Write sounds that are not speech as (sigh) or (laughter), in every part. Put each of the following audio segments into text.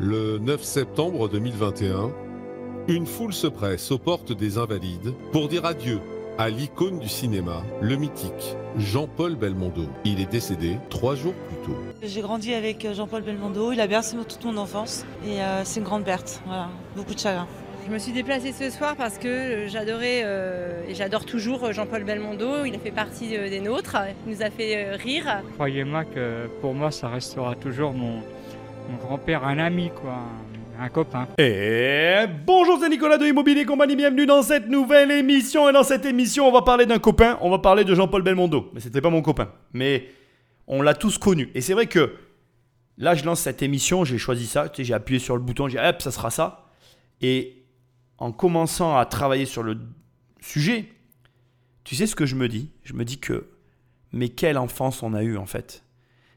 Le 9 septembre 2021, une foule se presse aux portes des Invalides pour dire adieu à l'icône du cinéma, le mythique Jean-Paul Belmondo. Il est décédé trois jours plus tôt. J'ai grandi avec euh, Jean-Paul Belmondo, il a bercé toute mon enfance et euh, c'est une grande perte, voilà, beaucoup de chagrin. Je me suis déplacée ce soir parce que j'adorais euh, et j'adore toujours Jean-Paul Belmondo. Il a fait partie des nôtres, il nous a fait rire. Croyez-moi que pour moi, ça restera toujours mon, mon grand-père, un ami, quoi un copain. Et bonjour, c'est Nicolas de Immobilier Compagnie, bienvenue dans cette nouvelle émission. Et dans cette émission, on va parler d'un copain, on va parler de Jean-Paul Belmondo. Mais c'était pas mon copain, mais on l'a tous connu. Et c'est vrai que là, je lance cette émission, j'ai choisi ça, j'ai appuyé sur le bouton, j'ai dit, hop, ça sera ça. Et en commençant à travailler sur le sujet, tu sais ce que je me dis? Je me dis que, mais quelle enfance on a eu en fait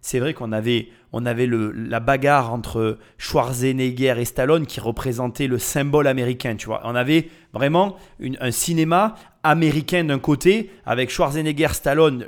c'est vrai qu'on avait, on avait la bagarre entre Schwarzenegger et Stallone qui représentait le symbole américain, tu vois. On avait vraiment un cinéma américain d'un côté, avec Schwarzenegger, Stallone,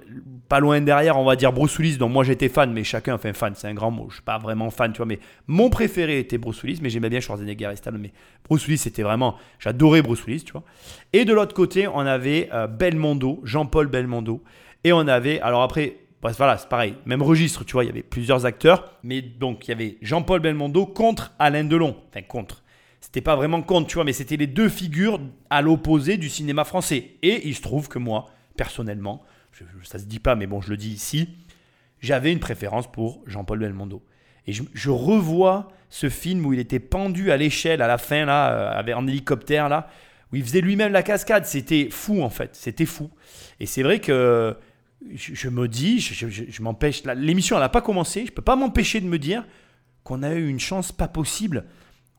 pas loin derrière, on va dire Bruce Willis, dont moi j'étais fan, mais chacun, enfin fan, c'est un grand mot, je suis pas vraiment fan, tu vois, mais mon préféré était Bruce Willis, mais j'aimais bien Schwarzenegger et Stallone, mais Bruce Willis, c'était vraiment, j'adorais Bruce Willis, tu vois. Et de l'autre côté, on avait euh, Belmondo, Jean-Paul Belmondo, et on avait, alors après, voilà, c'est pareil, même registre, tu vois, il y avait plusieurs acteurs, mais donc il y avait Jean-Paul Belmondo contre Alain Delon. Enfin, contre. C'était pas vraiment contre, tu vois, mais c'était les deux figures à l'opposé du cinéma français. Et il se trouve que moi, personnellement, ça se dit pas, mais bon, je le dis ici, j'avais une préférence pour Jean-Paul Belmondo. Et je, revois ce film où il était pendu à l'échelle à la fin, là, euh, en hélicoptère, là, où il faisait lui-même la cascade. C'était fou, en fait. C'était fou. Et c'est vrai que je, me dis, je, m'empêche, l'émission n'a pas commencé, je ne peux pas m'empêcher de me dire qu'on a eu une chance pas possible.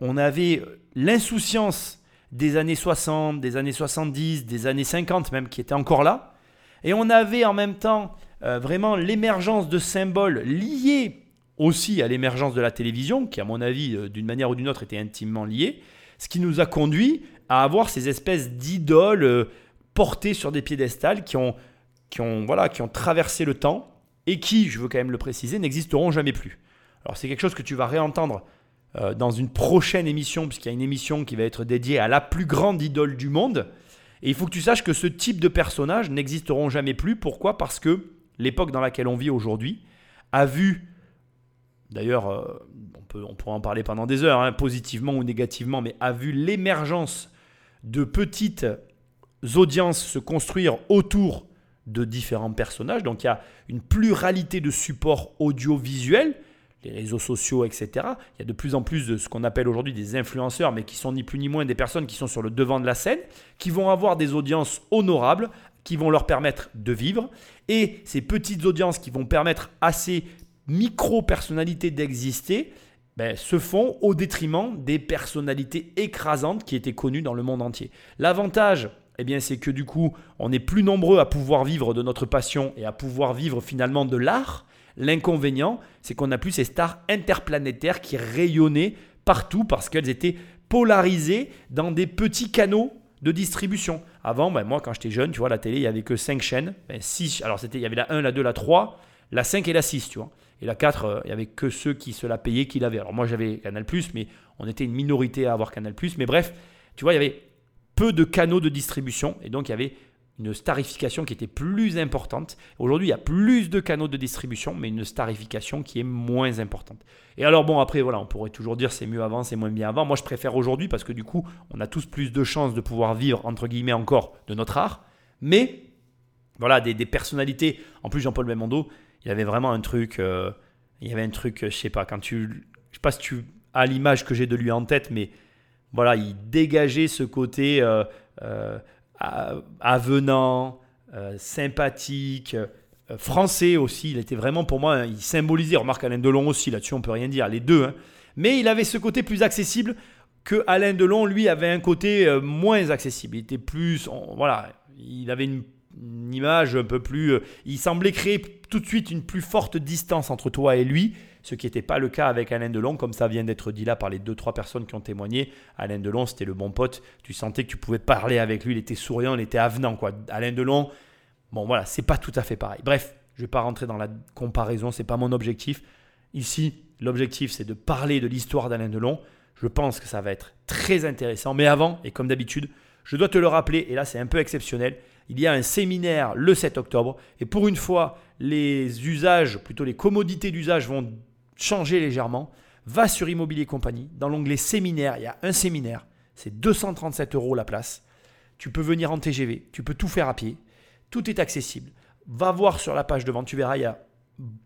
On avait l'insouciance des années 60, des années 70, des années 50 même, qui était encore là. Et on avait en même temps euh, vraiment l'émergence de symboles liés aussi à l'émergence de la télévision, qui à mon avis, euh, d'une manière ou d'une autre, était intimement liée, ce qui nous a conduit à avoir ces espèces d'idoles euh, portées sur des piédestals qui ont qui ont, voilà, qui ont traversé le temps et qui, je veux quand même le préciser, n'existeront jamais plus. Alors c'est quelque chose que tu vas réentendre euh, dans une prochaine émission, puisqu'il y a une émission qui va être dédiée à la plus grande idole du monde. Et il faut que tu saches que ce type de personnages n'existeront jamais plus. Pourquoi? Parce que l'époque dans laquelle on vit aujourd'hui a vu, d'ailleurs, euh, on, peut, on pourrait en parler pendant des heures, hein, positivement ou négativement, mais a vu l'émergence de petites audiences se construire autour de différents personnages. Donc il y a une pluralité de supports audiovisuels, les réseaux sociaux, etc. Il y a de plus en plus de ce qu'on appelle aujourd'hui des influenceurs, mais qui sont ni plus ni moins des personnes qui sont sur le devant de la scène, qui vont avoir des audiences honorables, qui vont leur permettre de vivre. Et ces petites audiences qui vont permettre à ces micro-personnalités d'exister, ben, se font au détriment des personnalités écrasantes qui étaient connues dans le monde entier. L'avantage eh bien, c'est que du coup, on est plus nombreux à pouvoir vivre de notre passion et à pouvoir vivre finalement de l'art. L'inconvénient, c'est qu'on n'a plus ces stars interplanétaires qui rayonnaient partout parce qu'elles étaient polarisées dans des petits canaux de distribution. Avant, ben, moi, quand j'étais jeune, tu vois, la télé, il n'y avait que 5 chaînes. Ben, alors, c'était, il y avait la 1, la 2, la 3, la 5 et la 6, tu vois. Et la 4, euh, il n'y avait que ceux qui se la payaient qui l'avaient. Alors, moi, j'avais Canal, mais on était une minorité à avoir Canal. Mais bref, tu vois, il y avait peu de canaux de distribution et donc il y avait une starification qui était plus importante. Aujourd'hui, il y a plus de canaux de distribution, mais une starification qui est moins importante. Et alors bon, après, voilà, on pourrait toujours dire c'est mieux avant, c'est moins bien avant. Moi, je préfère aujourd'hui parce que du coup, on a tous plus de chances de pouvoir vivre, entre guillemets, encore de notre art. Mais, voilà, des, personnalités. En plus, Jean-Paul Belmondo, il avait vraiment un truc, euh, il y avait un truc, je sais pas, quand tu, je sais pas si tu as l'image que j'ai de lui en tête, mais voilà, il dégageait ce côté euh, euh, avenant, euh, sympathique, français aussi. Il était vraiment pour moi, il symbolisait, remarque Alain Delon aussi, là-dessus on peut rien dire, les deux. Hein. Mais il avait ce côté plus accessible que Alain Delon, lui, avait un côté moins accessible. Il était plus, voilà, il avait une, une, image un peu plus, il semblait créer tout de suite une plus forte distance entre toi et lui ce qui n'était pas le cas avec Alain Delon, comme ça vient d'être dit là par les deux, trois personnes qui ont témoigné. Alain Delon, c'était le bon pote, tu sentais que tu pouvais parler avec lui, il était souriant, il était avenant. Quoi. Alain Delon, bon voilà, c'est pas tout à fait pareil. Bref, je vais pas rentrer dans la comparaison, c'est pas mon objectif. Ici, L'objectif, c'est de parler de l'histoire d'Alain Delon. Je pense que ça va être très intéressant. Mais avant, et comme d'habitude, je dois te le rappeler, et là c'est un peu exceptionnel, il y a un séminaire le 7 octobre. Et pour une fois, les usages, plutôt les commodités d'usage vont changer légèrement. Va sur Immobilier Compagnie. Dans l'onglet séminaire, il y a un séminaire. C'est 237 euros la place. Tu peux venir en TGV. Tu peux tout faire à pied. Tout est accessible. Va voir sur la page devant. Tu verras, il y a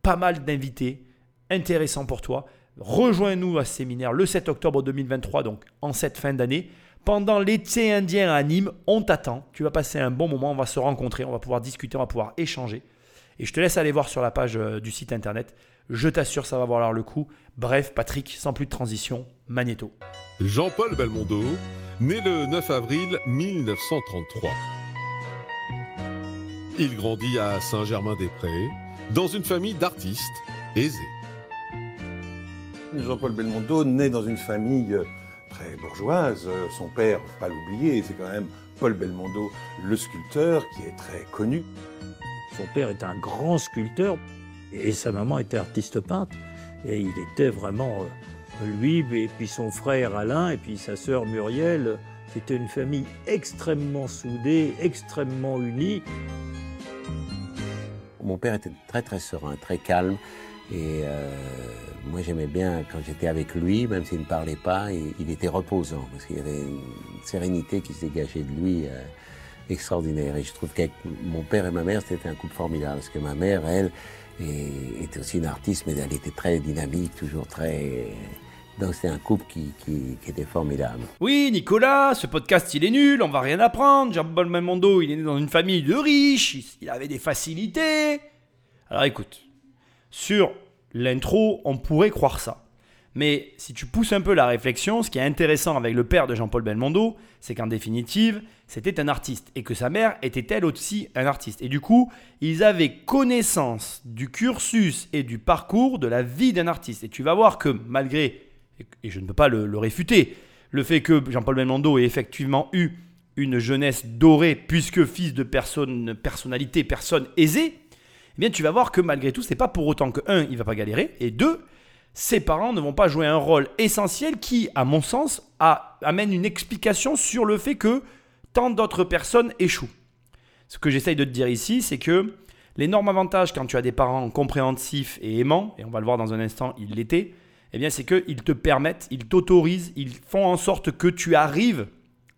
pas mal d'invités intéressants pour toi. Rejoins-nous à ce séminaire le 7 octobre 2023, donc en cette fin d'année. Pendant l'été indien à Nîmes, on t'attend. Tu vas passer un bon moment, on va se rencontrer, on va pouvoir discuter, on va pouvoir échanger. Et je te laisse aller voir sur la page euh, du site internet. Je t'assure, ça va valoir le coup. Bref, Patrick, sans plus de transition, Magnéto. Jean-Paul Belmondo, né le 9 avril 1933. Il grandit à Saint-Germain-des-Prés, dans une famille d'artistes aisés. Jean-Paul Belmondo naît dans une famille euh, très bourgeoise. Euh, Son père, faut pas l'oublier, c'est quand même Paul Belmondo, le sculpteur, qui est très connu. Son père était un grand sculpteur et sa maman était artiste peintre. Et il était vraiment, euh, lui, et puis son frère Alain, et puis sa sœur Muriel, c'était une famille extrêmement soudée, extrêmement unie. Mon père était très très serein, très calme. Et euh, moi j'aimais bien quand j'étais avec lui, même s'il ne parlait pas, il, était reposant, parce qu'il y avait une sérénité qui se dégageait de lui euh, extraordinaire. Et je trouve qu'avec mon père et ma mère, c'était un couple formidable, parce que ma mère, elle, est- était aussi une artiste, mais elle était très dynamique, toujours très... Donc c'était un couple qui, était formidable. Oui, Nicolas, ce podcast il est nul, on va rien apprendre. Jean-Paul Belmondo, il est né dans une famille de riches, il avait des facilités. Alors écoute, sur l'intro, on pourrait croire ça. Mais si tu pousses un peu la réflexion, ce qui est intéressant avec le père de Jean-Paul Belmondo, c'est qu'en définitive, c'était un artiste et que sa mère était elle aussi un artiste. Et du coup, ils avaient connaissance du cursus et du parcours de la vie d'un artiste. Et tu vas voir que malgré, et je ne peux pas le, réfuter, le fait que Jean-Paul Belmondo ait effectivement eu une jeunesse dorée, puisque fils de personne, personnalité, personne aisée, eh bien tu vas voir que malgré tout, c'est pas pour autant que, un, il va pas galérer, et deux, ses parents ne vont pas jouer un rôle essentiel qui, à mon sens, amène une explication sur le fait que tant d'autres personnes échouent. Ce que j'essaye de te dire ici, c'est que l'énorme avantage quand tu as des parents compréhensifs et aimants, et on va le voir dans un instant, ils l'étaient, eh bien c'est qu'ils te permettent, ils t'autorisent, ils font en sorte que tu arrives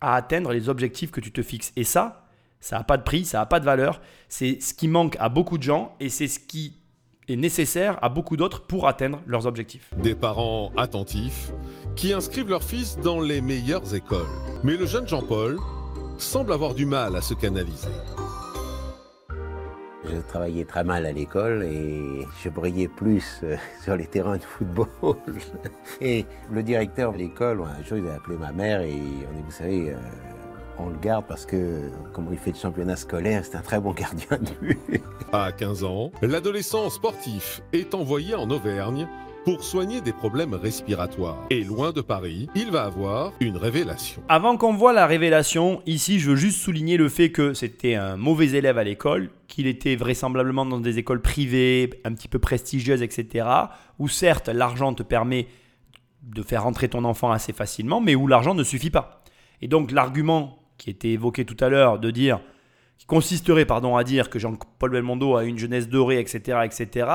à atteindre les objectifs que tu te fixes. Et ça, ça n'a pas de prix, ça n'a pas de valeur. C'est ce qui manque à beaucoup de gens et c'est ce qui nécessaire à beaucoup d'autres pour atteindre leurs objectifs. Des parents attentifs qui inscrivent leur fils dans les meilleures écoles. Mais le jeune Jean-Paul semble avoir du mal à se canaliser. Je travaillais très mal à l'école et je brillais plus euh, (laughs) sur les terrains de football. (laughs) Et le directeur de l'école, un jour, il a appelé ma mère et on dit, vous savez, euh, on le garde parce que, comme il fait le championnat scolaire, c'est un très bon gardien de but. (laughs) À 15 ans, l'adolescent sportif est envoyé en Auvergne pour soigner des problèmes respiratoires. Et loin de Paris, il va avoir une révélation. Avant qu'on voit la révélation, ici je veux juste souligner le fait que c'était un mauvais élève à l'école, qu'il était vraisemblablement dans des écoles privées, un petit peu prestigieuses, etc. Où certes l'argent te permet de faire rentrer ton enfant assez facilement, mais où l'argent ne suffit pas. Et donc l'argument qui était évoqué tout à l'heure de dire, qui consisterait pardon à dire que Jean-Paul Belmondo a une jeunesse dorée, etc., etc.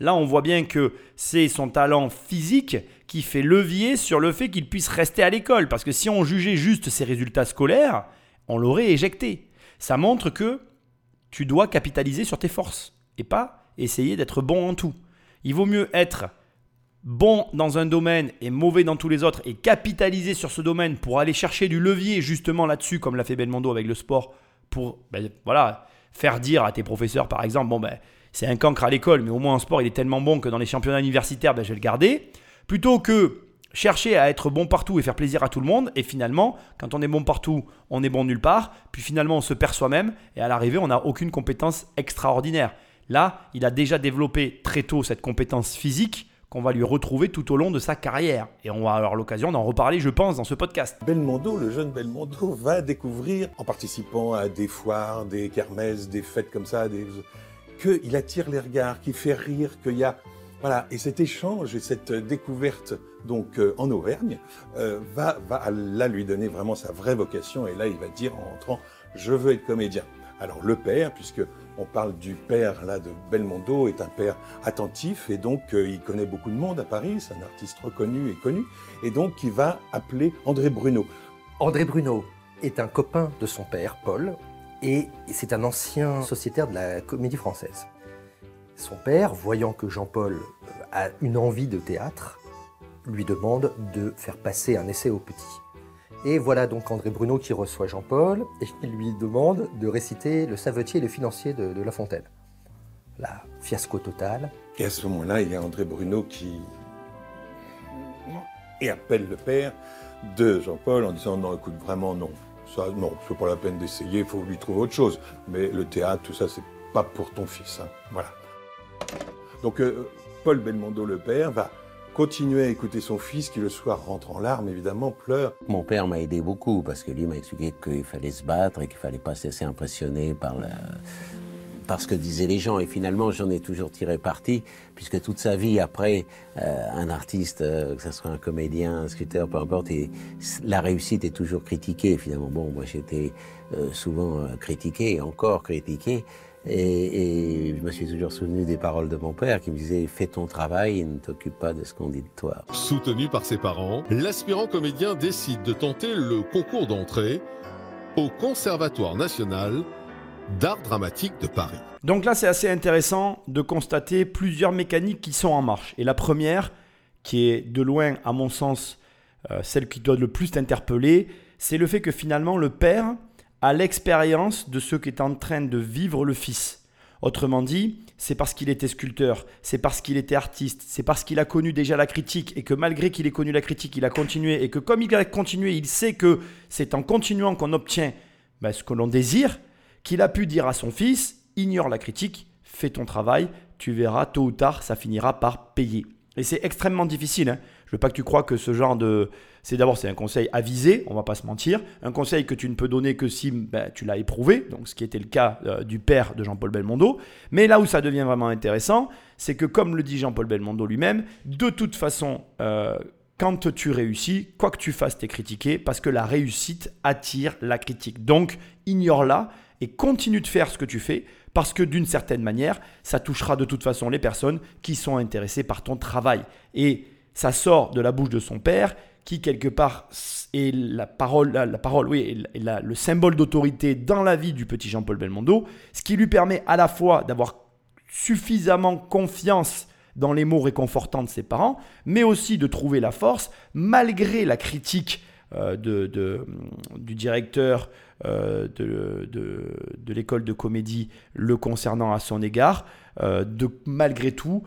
Là, on voit bien que c'est son talent physique qui fait levier sur le fait qu'il puisse rester à l'école, parce que si on jugeait juste ses résultats scolaires, on l'aurait éjecté. Ça montre que tu dois capitaliser sur tes forces et pas essayer d'être bon en tout. Il vaut mieux être bon dans un domaine et mauvais dans tous les autres et capitaliser sur ce domaine pour aller chercher du levier justement là-dessus, comme l'a fait Belmondo avec le sport, pour ben, voilà, faire dire à tes professeurs par exemple, bon ben c'est un cancre à l'école, mais au moins en sport il est tellement bon que dans les championnats universitaires, ben, je vais le garder, plutôt que chercher à être bon partout et faire plaisir à tout le monde, et finalement, quand on est bon partout, on est bon nulle part, puis finalement on se perd soi-même, et à l'arrivée on n'a aucune compétence extraordinaire. Là, il a déjà développé très tôt cette compétence physique qu'on va lui retrouver tout au long de sa carrière. Et on va avoir l'occasion d'en reparler, je pense, dans ce podcast. Belmondo, le jeune Belmondo, (laughs) va découvrir, en participant à des foires, des kermesses, des fêtes comme ça, des... qu'il attire les regards, qu'il fait rire, qu'il y a Voilà, et cet échange et cette découverte donc euh, en Auvergne euh, va, va là lui donner vraiment sa vraie vocation et là il va dire en rentrant je veux être comédien. Alors le père, puisque on parle du père là de Belmondo, est un père attentif et donc euh, il connaît beaucoup de monde à Paris, c'est un artiste reconnu et connu, et donc il va appeler André Bruno. André Bruno est un copain de son père, Paul, et c'est un ancien sociétaire de la comédie française. Son père, voyant que Jean-Paul a une envie de théâtre, lui demande de faire passer un essai au petit. Et voilà donc André Bruno qui reçoit Jean-Paul et qui lui demande de réciter le savetier et le financier de, de La Fontaine. La fiasco total. Et à ce moment-là, il y a André Bruno qui et appelle le père de Jean-Paul en disant non, écoute, vraiment non, ça, non, c'est pas la peine d'essayer, il faut lui trouver autre chose. Mais le théâtre, tout ça, c'est pas pour ton fils. hein. Voilà. Donc euh, Paul Belmondo, le père, va continuer à écouter son fils qui le soir rentre en larmes, évidemment, pleure. Mon père m'a aidé beaucoup parce que lui m'a expliqué qu'il fallait se battre et qu'il fallait pas se laisser impressionner par, la- ce que disaient les gens. Et finalement, j'en ai toujours tiré parti, puisque toute sa vie, après, euh, un artiste, euh, que ce soit un comédien, un sculpteur, peu importe, et la réussite est toujours critiquée. Finalement, bon, moi j'étais euh, souvent euh, critiqué et encore critiqué. Et, et je me suis toujours souvenu des paroles de mon père qui me disait Fais ton travail et ne t'occupe pas de ce qu'on dit de toi. Soutenu par ses parents, l'aspirant comédien décide de tenter le concours d'entrée au Conservatoire national d'art dramatique de Paris. Donc là, c'est assez intéressant de constater plusieurs mécaniques qui sont en marche. Et la première, qui est de loin, à mon sens, euh, celle qui doit le plus t'interpeller, c'est le fait que finalement, le père a l'expérience de ce qu'est en train de vivre le fils. Autrement dit, c'est parce qu'il était sculpteur, c'est parce qu'il était artiste, c'est parce qu'il a connu déjà la critique et que malgré qu'il ait connu la critique, il a continué et que comme il a continué, il sait que c'est en continuant qu'on obtient ben, ce que l'on désire, qu'il a pu dire à son fils, ignore la critique, fais ton travail, tu verras, tôt ou tard, ça finira par payer. Et c'est extrêmement difficile. hein. Je veux pas que tu crois que ce genre de... C'est d'abord, c'est un conseil avisé, on va pas se mentir. Un conseil que tu ne peux donner que si ben, tu l'as éprouvé, donc ce qui était le cas euh, du père de Jean-Paul Belmondo. Mais là où ça devient vraiment intéressant, c'est que comme le dit Jean-Paul Belmondo lui-même, de toute façon, euh, quand tu réussis, quoi que tu fasses, t'es critiqué parce que la réussite attire la critique. Donc, ignore-la et continue de faire ce que tu fais parce que d'une certaine manière, ça touchera de toute façon les personnes qui sont intéressées par ton travail. Et ça sort de la bouche de son père qui quelque part est la parole, la, parole, oui, le symbole d'autorité dans la vie du petit Jean-Paul Belmondo, ce qui lui permet à la fois d'avoir suffisamment confiance dans les mots réconfortants de ses parents, mais aussi de trouver la force, malgré la critique euh, du directeur euh, de, l'école de comédie le concernant à son égard, euh, de malgré tout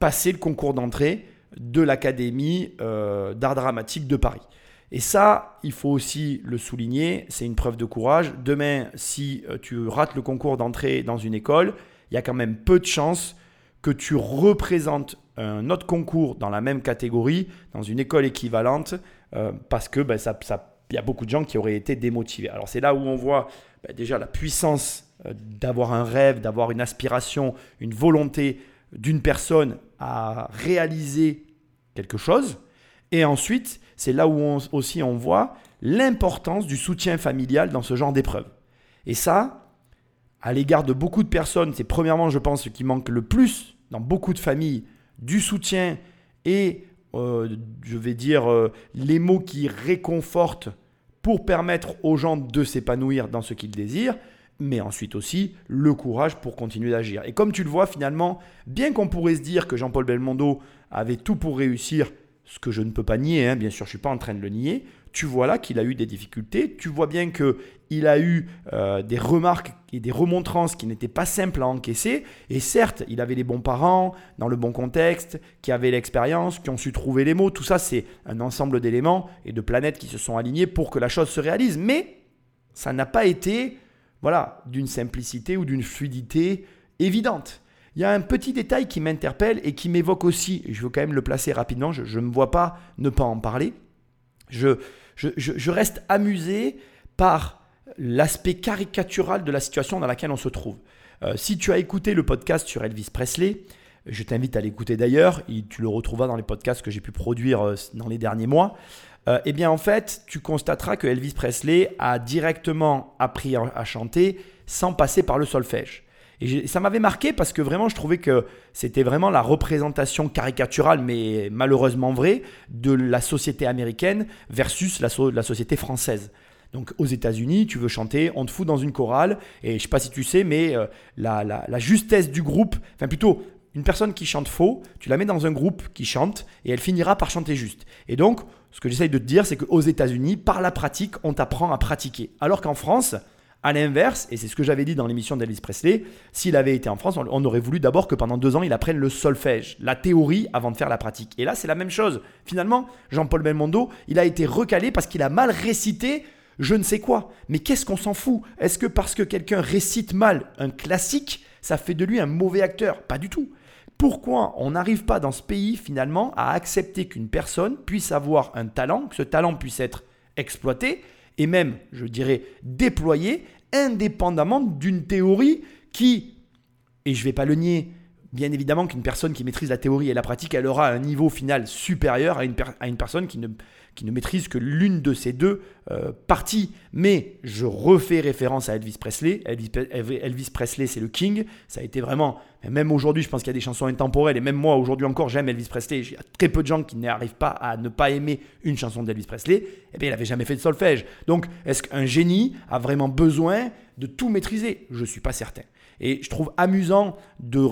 passer le concours d'entrée de l'Académie euh, d'art dramatique de Paris. Et ça, il faut aussi le souligner, c'est une preuve de courage. Demain, si euh, tu rates le concours d'entrée dans une école, il y a quand même peu de chances que tu représentes un autre concours dans la même catégorie, dans une école équivalente, euh, parce que ben, ça, y a beaucoup de gens qui auraient été démotivés. Alors c'est là où on voit ben, déjà la puissance d'avoir un rêve, d'avoir une aspiration, une volonté d'une personne à réaliser quelque chose. Et ensuite, c'est là où on- aussi on voit l'importance du soutien familial dans ce genre d'épreuve. Et ça, à l'égard de beaucoup de personnes, c'est premièrement, je pense, ce qui manque le plus dans beaucoup de familles, du soutien et, euh, je vais dire, euh, les mots qui réconfortent pour permettre aux gens de s'épanouir dans ce qu'ils désirent, mais ensuite aussi le courage pour continuer d'agir. Et comme tu le vois, finalement, bien qu'on pourrait se dire que Jean-Paul Belmondo avait tout pour réussir, ce que je ne peux pas nier, hein, bien sûr, je ne suis pas en train de le nier, tu vois là qu'il a eu des difficultés, tu vois bien qu'il a eu euh, des remarques et des remontrances qui n'étaient pas simples à encaisser, et certes, il avait les bons parents, dans le bon contexte, qui avaient l'expérience, qui ont su trouver les mots, tout ça c'est un ensemble d'éléments et de planètes qui se sont alignés pour que la chose se réalise, mais ça n'a pas été voilà, d'une simplicité ou d'une fluidité évidente. Il y a un petit détail qui m'interpelle et qui m'évoque aussi, je veux quand même le placer rapidement, je ne me vois pas ne pas en parler. Je reste amusé par l'aspect caricatural de la situation dans laquelle on se trouve. Euh, si tu as écouté le podcast sur Elvis Presley, Je t'invite à l'écouter d'ailleurs. Tu le retrouveras dans les podcasts que j'ai pu produire euh, dans les derniers mois. Euh, eh bien, en fait, tu constateras que Elvis Presley a directement appris à chanter sans passer par le solfège. Et ça m'avait marqué parce que vraiment, je trouvais que c'était vraiment la représentation caricaturale, mais malheureusement vraie, de la société américaine versus la, société française. Donc aux États-Unis, tu veux chanter, on te fout dans une chorale, et je ne sais pas si tu sais, mais euh, la, la, justesse du groupe, enfin plutôt une personne qui chante faux, tu la mets dans un groupe qui chante, et elle finira par chanter juste. Et donc, ce que j'essaye de te dire, c'est qu'aux États-Unis, par la pratique, on t'apprend à pratiquer. Alors qu'en France, à l'inverse, et c'est ce que j'avais dit dans l'émission d'Elvis Presley, s'il avait été en France, on aurait voulu d'abord que pendant deux ans, il apprenne le solfège, la théorie avant de faire la pratique. Et là, c'est la même chose. Finalement, Jean-Paul Belmondo, il a été recalé parce qu'il a mal récité je ne sais quoi. Mais qu'est-ce qu'on s'en fout? Est-ce que parce que quelqu'un récite mal un classique, ça fait de lui un mauvais acteur? Pas du tout. Pourquoi on n'arrive pas dans ce pays finalement à accepter qu'une personne puisse avoir un talent, que ce talent puisse être exploité et même, je dirais, déployé indépendamment d'une théorie qui, et je ne vais pas le nier, bien évidemment qu'une personne qui maîtrise la théorie et la pratique, elle aura un niveau final supérieur à une, à une personne qui ne, qui ne maîtrise que l'une de ces deux euh, parties. Mais je refais référence à Elvis Presley. Elvis, Presley, c'est le king. Ça a été vraiment, même aujourd'hui, je pense qu'il y a des chansons intemporelles. Et même moi, aujourd'hui encore, j'aime Elvis Presley. Il y a très peu de gens qui n'arrivent pas à ne pas aimer une chanson d'Elvis Presley. Eh bien, il n'avait jamais fait de solfège. Donc, est-ce qu'un génie a vraiment besoin de tout maîtriser? Je ne suis pas certain. Et je trouve amusant de,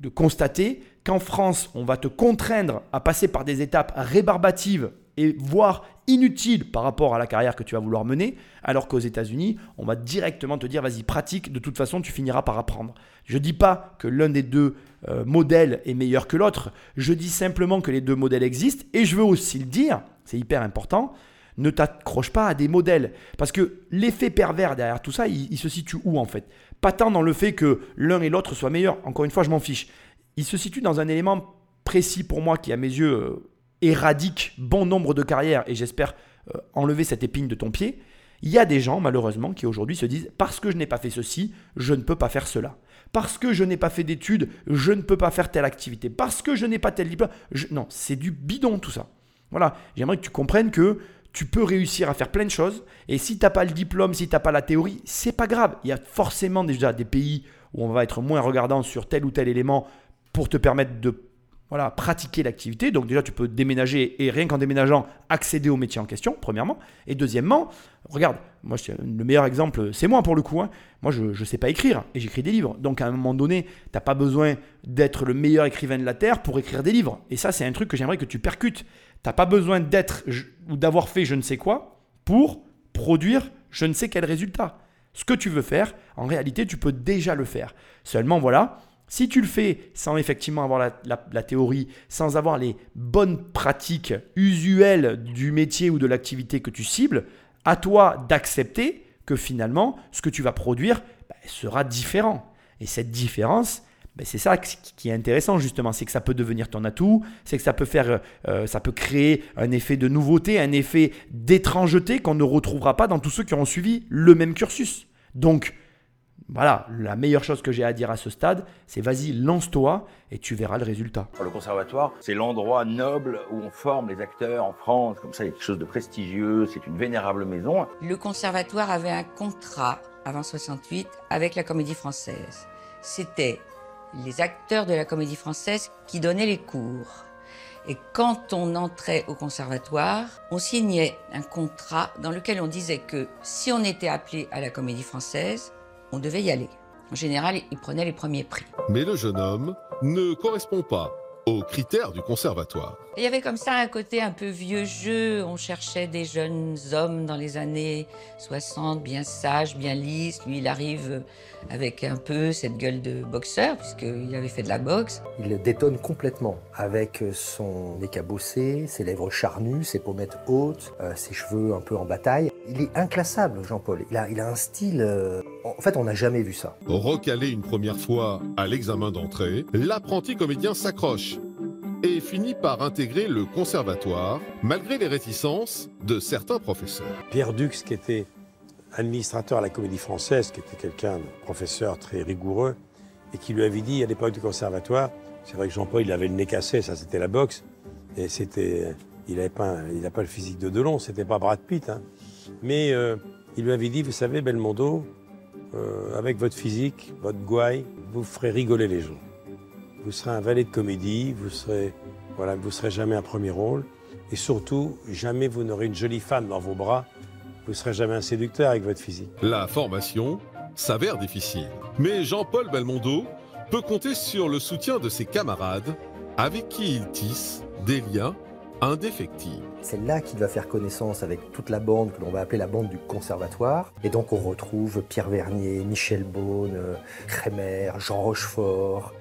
de constater qu'en France, on va te contraindre à passer par des étapes rébarbatives et voire inutile par rapport à la carrière que tu vas vouloir mener, alors qu'aux États-Unis, on va directement te dire vas-y, pratique, de toute façon, tu finiras par apprendre. Je ne dis pas que l'un des deux euh, modèles est meilleur que l'autre, je dis simplement que les deux modèles existent, et je veux aussi le dire, c'est hyper important, ne t'accroche pas à des modèles. Parce que l'effet pervers derrière tout ça, il, il se situe où en fait? Pas tant dans le fait que l'un et l'autre soient meilleurs, encore une fois, je m'en fiche. Il se situe dans un élément précis pour moi qui, à mes yeux, euh, éradique bon nombre de carrières et j'espère euh, enlever cette épine de ton pied, il y a des gens malheureusement qui aujourd'hui se disent parce que je n'ai pas fait ceci, je ne peux pas faire cela. Parce que je n'ai pas fait d'études, je ne peux pas faire telle activité. Parce que je n'ai pas tel diplôme. Non, c'est du bidon tout ça. Voilà, j'aimerais que tu comprennes que tu peux réussir à faire plein de choses. Et si tu n'as pas le diplôme, si tu n'as pas la théorie, c'est pas grave. Il y a forcément déjà des pays où on va être moins regardant sur tel ou tel élément pour te permettre de voilà, pratiquer l'activité. Donc déjà, tu peux déménager et rien qu'en déménageant, accéder au métier en question, premièrement. Et deuxièmement, regarde, moi, le meilleur exemple, c'est moi pour le coup. Hein. Moi, je ne sais pas écrire et j'écris des livres. Donc à un moment donné, tu n'as pas besoin d'être le meilleur écrivain de la Terre pour écrire des livres. Et ça, c'est un truc que j'aimerais que tu percutes. Tu n'as pas besoin d'être ou d'avoir fait je ne sais quoi pour produire je ne sais quel résultat. Ce que tu veux faire, en réalité, tu peux déjà le faire. Seulement, voilà, si tu le fais sans effectivement avoir la, théorie, sans avoir les bonnes pratiques usuelles du métier ou de l'activité que tu cibles, à toi d'accepter que finalement, ce que tu vas produire bah, sera différent. Et cette différence, bah, c'est ça qui est intéressant justement, c'est que ça peut devenir ton atout, c'est que ça peut faire, euh, ça peut créer un effet de nouveauté, un effet d'étrangeté qu'on ne retrouvera pas dans tous ceux qui auront suivi le même cursus. Donc, voilà, la meilleure chose que j'ai à dire à ce stade, c'est vas-y, lance-toi et tu verras le résultat. Le conservatoire, c'est l'endroit noble où on forme les acteurs en France, comme ça, il y a quelque chose de prestigieux, c'est une vénérable maison. Le conservatoire avait un contrat avant 68 avec la comédie française. C'était les acteurs de la comédie française qui donnaient les cours. Et quand on entrait au conservatoire, on signait un contrat dans lequel on disait que si on était appelé à la comédie française, on devait y aller. En général, il prenait les premiers prix. Mais le jeune homme ne correspond pas aux critères du conservatoire. Il y avait comme ça un côté un peu vieux jeu. On cherchait des jeunes hommes dans les années 60, bien sages, bien lisses. Lui, il arrive avec un peu cette gueule de boxeur, puisqu'il avait fait de la boxe. Il détonne complètement avec son nez cabossé, ses lèvres charnues, ses pommettes hautes, euh, ses cheveux un peu en bataille. Il est inclassable, Jean-Paul. Il a, il a un style. Euh, en fait, on n'a jamais vu ça. Recalé une première fois à l'examen d'entrée, l'apprenti comédien s'accroche et finit par intégrer le conservatoire, malgré les réticences de certains professeurs. Pierre Dux, qui était administrateur à la Comédie Française, qui était quelqu'un de professeur très rigoureux, et qui lui avait dit à l'époque du conservatoire, C'est vrai que Jean-Paul, il avait le nez cassé, ça c'était la boxe. Et c'était. Il n'a pas, pas le physique de Delon, c'était pas Brad Pitt. hein. Mais euh, il lui avait dit Vous savez, Belmondo, euh, avec votre physique, votre gouaille, vous ferez rigoler les gens. Vous serez un valet de comédie, vous serez. Voilà, vous serez jamais un premier rôle. Et surtout, jamais vous n'aurez une jolie femme dans vos bras. Vous serez jamais un séducteur avec votre physique. La formation s'avère difficile. Mais Jean-Paul Belmondo peut compter sur le soutien de ses camarades avec qui il tisse des liens indéfectibles. C'est là qu'il va faire connaissance avec toute la bande que l'on va appeler la bande du conservatoire. Et donc on retrouve Pierre Vernier, Michel Beaune, euh, Crémer, Jean Rochefort,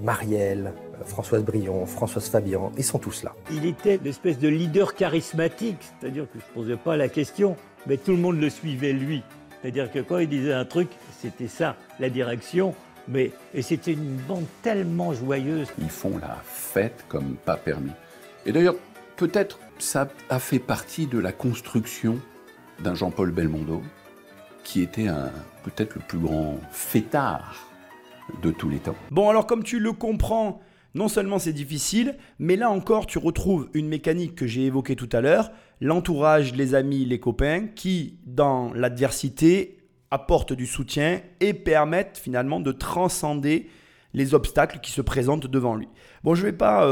Marielle, Françoise Brion, Françoise Fabian. Ils sont tous là. Il était l'espèce de leader charismatique, c'est-à-dire que je ne posais pas la question, mais tout le monde le suivait lui. C'est-à-dire que quand il disait un truc, c'était ça, la direction. Mais, et c'était une bande tellement joyeuse. Ils font la fête comme pas permis. Et d'ailleurs, peut-être ça a fait partie de la construction d'un Jean-Paul Belmondo, qui était un- peut-être le plus grand fêtard de tous les temps. Bon, alors comme tu le comprends, non seulement c'est difficile, mais là encore tu retrouves une mécanique que j'ai évoquée tout à l'heure, l'entourage, les amis, les copains, qui dans l'adversité apportent du soutien et permettent finalement de transcender les obstacles qui se présentent devant lui. Bon, je vais pas...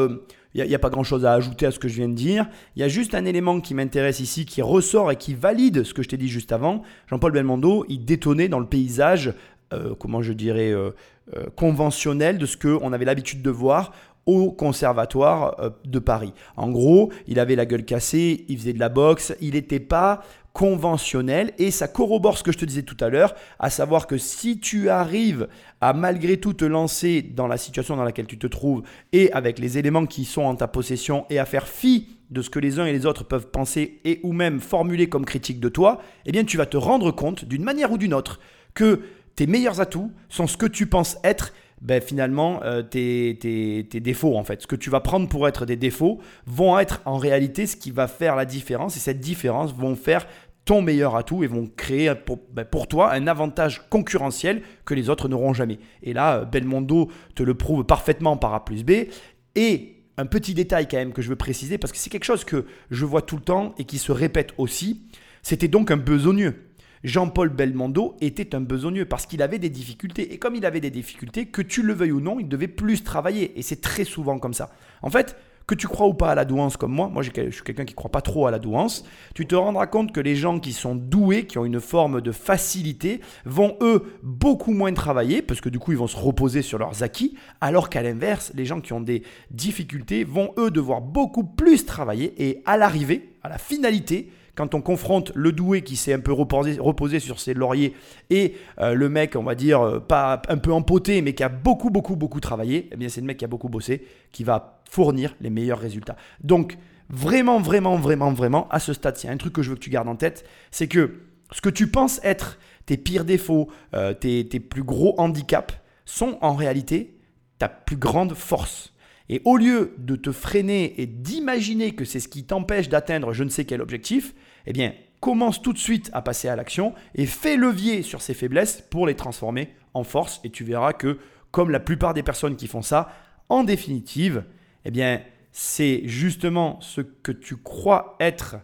il n'y a, pas grand-chose à ajouter à ce que je viens de dire. Il y a juste un élément qui m'intéresse ici, qui ressort et qui valide ce que je t'ai dit juste avant. Jean-Paul Belmondo, il détonnait dans le paysage, euh, comment je dirais, euh, euh, conventionnel de ce qu'on avait l'habitude de voir au conservatoire euh, de Paris. En gros, il avait la gueule cassée, il faisait de la boxe, il n'était pas conventionnel et ça corrobore ce que je te disais tout à l'heure, à savoir que si tu arrives à malgré tout te lancer dans la situation dans laquelle tu te trouves et avec les éléments qui sont en ta possession et à faire fi de ce que les uns et les autres peuvent penser et ou même formuler comme critique de toi, eh bien tu vas te rendre compte d'une manière ou d'une autre que tes meilleurs atouts sont ce que tu penses être ben finalement, euh, tes, tes- tes défauts, en fait, ce que tu vas prendre pour être des défauts, vont être en réalité ce qui va faire la différence. Et cette différence vont faire ton meilleur atout et vont créer pour, ben, pour toi un avantage concurrentiel que les autres n'auront jamais. Et là, euh, Belmondo te le prouve parfaitement par A plus B. Et un petit détail quand même que je veux préciser, parce que c'est quelque chose que je vois tout le temps et qui se répète aussi, c'était donc un besogneux. Jean-Paul Belmondo était un besogneux parce qu'il avait des difficultés. Et comme il avait des difficultés, que tu le veuilles ou non, il devait plus travailler. Et c'est très souvent comme ça. En fait, que tu crois ou pas à la douance comme moi, moi je suis quelqu'un qui ne croit pas trop à la douance, tu te rendras compte que les gens qui sont doués, qui ont une forme de facilité, vont eux beaucoup moins travailler, parce que du coup ils vont se reposer sur leurs acquis, alors qu'à l'inverse, les gens qui ont des difficultés vont eux devoir beaucoup plus travailler, et à l'arrivée, à la finalité, quand on confronte le doué qui s'est un peu reposé, sur ses lauriers et euh, le mec, on va dire, euh, pas un peu empoté, mais qui a beaucoup, beaucoup, beaucoup travaillé, eh c'est le mec qui a beaucoup bossé qui va fournir les meilleurs résultats. Donc, vraiment, vraiment, vraiment, vraiment, à ce stade, a un truc que je veux que tu gardes en tête, c'est que ce que tu penses être tes pires défauts, euh, tes plus gros handicaps, sont en réalité ta plus grande force. Et au lieu de te freiner et d'imaginer que c'est ce qui t'empêche d'atteindre je ne sais quel objectif, eh bien, commence tout de suite à passer à l'action et fais levier sur ces faiblesses pour les transformer en force. Et tu verras que, comme la plupart des personnes qui font ça, en définitive, eh bien, c'est justement ce que tu crois être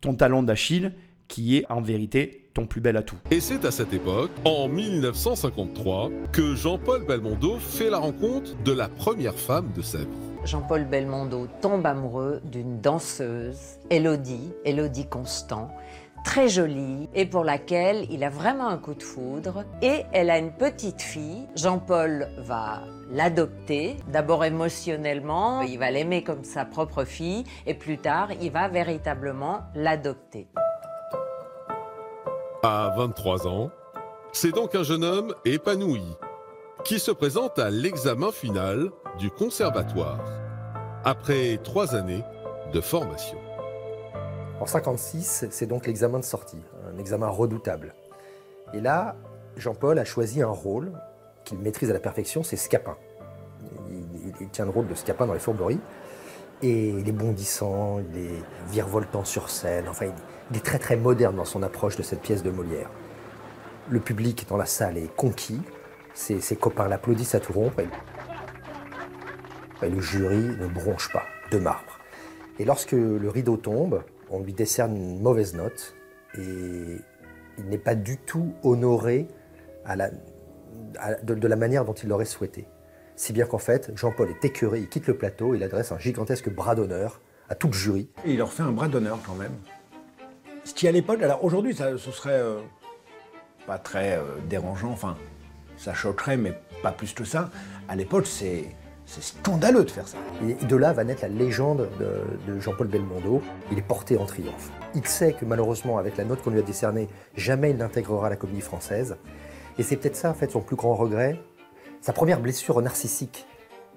ton talon d'Achille qui est en vérité ton plus bel atout. Et c'est à cette époque, en 1953, que Jean-Paul Belmondo fait la rencontre de la première femme de sa vie. Jean-Paul Belmondo tombe amoureux d'une danseuse, Elodie, Elodie Constant, très jolie et pour laquelle il a vraiment un coup de foudre. Et elle a une petite fille. Jean-Paul va l'adopter, d'abord émotionnellement, il va l'aimer comme sa propre fille et plus tard, il va véritablement l'adopter. À 23 ans, c'est donc un jeune homme épanoui qui se présente à l'examen final du conservatoire après trois années de formation. En 56, c'est donc l'examen de sortie, un examen redoutable. Et là, Jean-Paul a choisi un rôle qu'il maîtrise à la perfection, c'est Scapin. Il, tient le rôle de Scapin dans les Fourberies. Et il est bondissant, il est virevoltant sur scène, enfin il, il est très très moderne dans son approche de cette pièce de Molière. Le public dans la salle est conquis, ses, ses copains l'applaudissent à tout rompre. Et Et le jury ne bronche pas, de marbre. Et lorsque le rideau tombe, on lui décerne une mauvaise note et il n'est pas du tout honoré à la, à- de, de la manière dont il l'aurait souhaité. Si bien qu'en fait, Jean-Paul est écœuré, il quitte le plateau, il adresse un gigantesque bras d'honneur à tout le jury. Et il leur fait un bras d'honneur quand même. Ce qui à l'époque, alors aujourd'hui, ça, ce serait euh, pas très euh, dérangeant, enfin, ça choquerait, mais pas plus que ça. À l'époque, c'est scandaleux de faire ça. Et de là va naître la légende de, de Jean-Paul Belmondo. Il est porté en triomphe. Il sait que malheureusement, avec la note qu'on lui a décernée, jamais il n'intégrera la comédie française. Et c'est peut-être ça, en fait, son plus grand regret. Sa première blessure narcissique.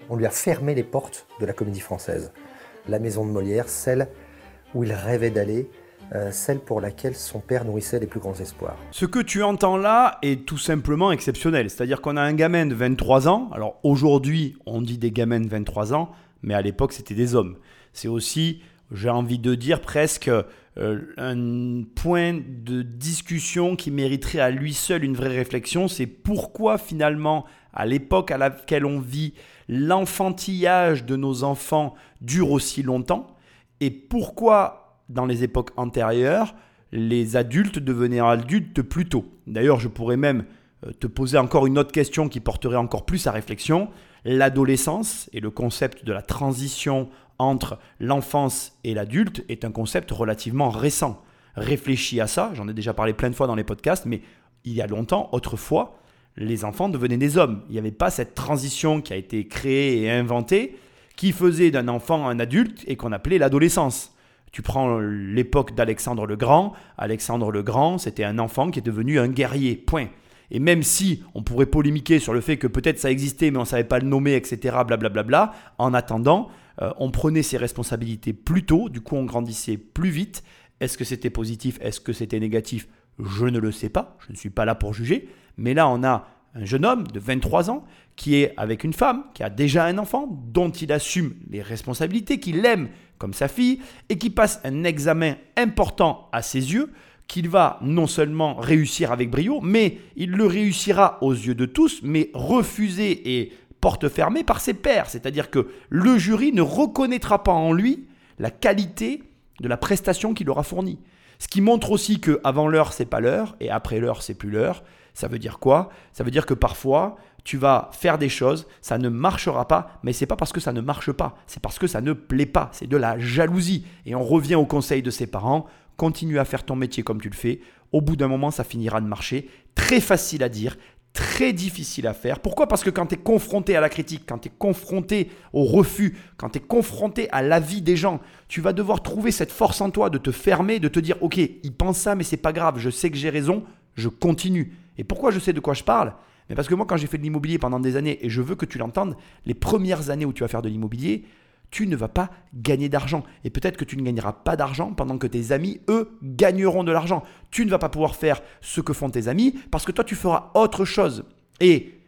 On lui a fermé les portes de la comédie française. La maison de Molière, celle où il rêvait d'aller, euh, celle pour laquelle son père nourrissait les plus grands espoirs. Ce que tu entends là est tout simplement exceptionnel. C'est-à-dire qu'on a un gamin de 23 ans. Alors aujourd'hui, on dit des gamins de 23 ans, mais à l'époque, c'était des hommes. C'est aussi, j'ai envie de dire, presque euh, un point de discussion qui mériterait à lui seul une vraie réflexion. C'est pourquoi finalement, à l'époque à laquelle on vit, l'enfantillage de nos enfants dure aussi longtemps? Et pourquoi, dans les époques antérieures, les adultes devenaient adultes plus tôt. D'ailleurs, je pourrais même euh, te poser encore une autre question qui porterait encore plus à réflexion. L'adolescence et le concept de la transition entre l'enfance et l'adulte est un concept relativement récent. Réfléchis à ça, j'en ai déjà parlé plein de fois dans les podcasts, mais il y a longtemps, autrefois, les enfants devenaient des hommes. Il n'y avait pas cette transition qui a été créée et inventée qui faisait d'un enfant un adulte et qu'on appelait l'adolescence. Tu prends l'époque d'Alexandre le Grand. Alexandre le Grand, c'était un enfant qui est devenu un guerrier. Point. Et même si on pourrait polémiquer sur le fait que peut-être ça existait, mais on ne savait pas le nommer, etc., blablabla, en attendant, euh, on prenait ses responsabilités plus tôt, du coup on grandissait plus vite. Est-ce que c'était positif? Est-ce que c'était négatif? Je ne le sais pas, je ne suis pas là pour juger. Mais là, on a un jeune homme de 23 ans qui est avec une femme, qui a déjà un enfant, dont il assume les responsabilités, qu'il aime comme sa fille, et qui passe un examen important à ses yeux, qu'il va non seulement réussir avec brio, mais il le réussira aux yeux de tous, mais refusé et porte fermée par ses pairs. C'est-à-dire que le jury ne reconnaîtra pas en lui la qualité de la prestation qu'il aura fournie. Ce qui montre aussi que avant l'heure, c'est pas l'heure, et après l'heure, c'est plus l'heure. Ça veut dire quoi? Ça veut dire que parfois, tu vas faire des choses, ça ne marchera pas, mais c'est pas parce que ça ne marche pas, c'est parce que ça ne plaît pas, c'est de la jalousie. Et on revient au conseil de ses parents, continue à faire ton métier comme tu le fais, au bout d'un moment ça finira de marcher, très facile à dire, très difficile à faire. Pourquoi? Parce que quand tu es confronté à la critique, quand tu es confronté au refus, quand tu es confronté à l'avis des gens, tu vas devoir trouver cette force en toi de te fermer, de te dire OK, il pense ça mais c'est pas grave, je sais que j'ai raison, je continue. Et pourquoi je sais de quoi je parle? Mais parce que moi, quand j'ai fait de l'immobilier pendant des années, et je veux que tu l'entendes, les premières années où tu vas faire de l'immobilier, tu ne vas pas gagner d'argent. Et peut-être que tu ne gagneras pas d'argent pendant que tes amis, eux, gagneront de l'argent. Tu ne vas pas pouvoir faire ce que font tes amis parce que toi, tu feras autre chose. Et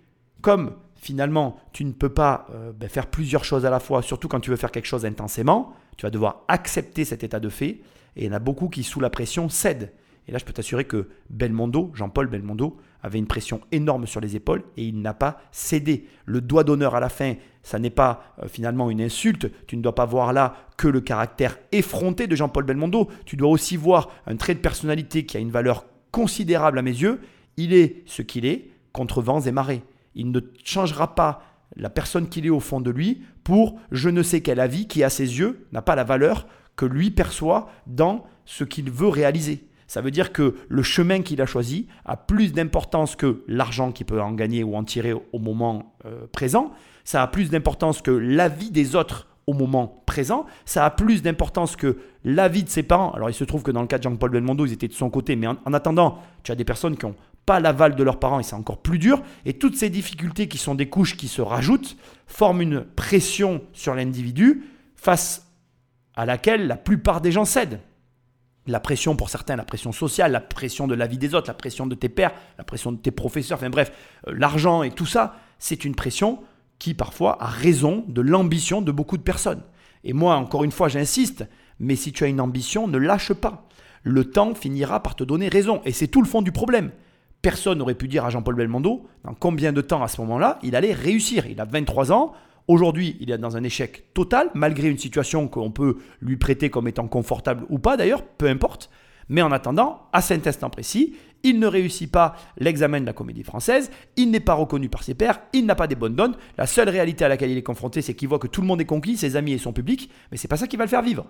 comme finalement, tu ne peux pas euh, ben, faire plusieurs choses à la fois, surtout quand tu veux faire quelque chose intensément, tu vas devoir accepter cet état de fait. Et il y en a beaucoup qui, sous la pression, cèdent. Et là, je peux t'assurer que Belmondo, Jean-Paul Belmondo, avait une pression énorme sur les épaules et il n'a pas cédé. Le doigt d'honneur à la fin, ça n'est pas euh, finalement une insulte. Tu ne dois pas voir là que le caractère effronté de Jean-Paul Belmondo. Tu dois aussi voir un trait de personnalité qui a une valeur considérable à mes yeux. Il est ce qu'il est, contre vents et marées. Il ne changera pas la personne qu'il est au fond de lui pour je ne sais quel avis qui, à ses yeux, n'a pas la valeur que lui perçoit dans ce qu'il veut réaliser. Ça veut dire que le chemin qu'il a choisi a plus d'importance que l'argent qu'il peut en gagner ou en tirer au moment euh, présent. Ça a plus d'importance que l'avis des autres au moment présent. Ça a plus d'importance que l'avis de ses parents. Alors il se trouve que dans le cas de Jean-Paul Belmondo, ils étaient de son côté. Mais en, en attendant, tu as des personnes qui n'ont pas l'aval de leurs parents et c'est encore plus dur. Et toutes ces difficultés qui sont des couches qui se rajoutent forment une pression sur l'individu face à laquelle la plupart des gens cèdent la pression pour certains, la pression sociale, la pression de la vie des autres, la pression de tes pères, la pression de tes professeurs, enfin bref, euh, l'argent et tout ça, c'est une pression qui parfois a raison de l'ambition de beaucoup de personnes. Et moi, encore une fois, j'insiste, mais si tu as une ambition, ne lâche pas. Le temps finira par te donner raison. Et c'est tout le fond du problème. Personne n'aurait pu dire à Jean-Paul Belmondo dans combien de temps à ce moment-là il allait réussir. Il a 23 ans, Aujourd'hui, il est dans un échec total, malgré une situation qu'on peut lui prêter comme étant confortable ou pas d'ailleurs, peu importe. Mais en attendant, à cet instant précis, il ne réussit pas l'examen de la comédie française, il n'est pas reconnu par ses pairs, il n'a pas des bonnes donnes. La seule réalité à laquelle il est confronté, c'est qu'il voit que tout le monde est conquis, ses amis et son public, mais c'est pas ça qui va le faire vivre.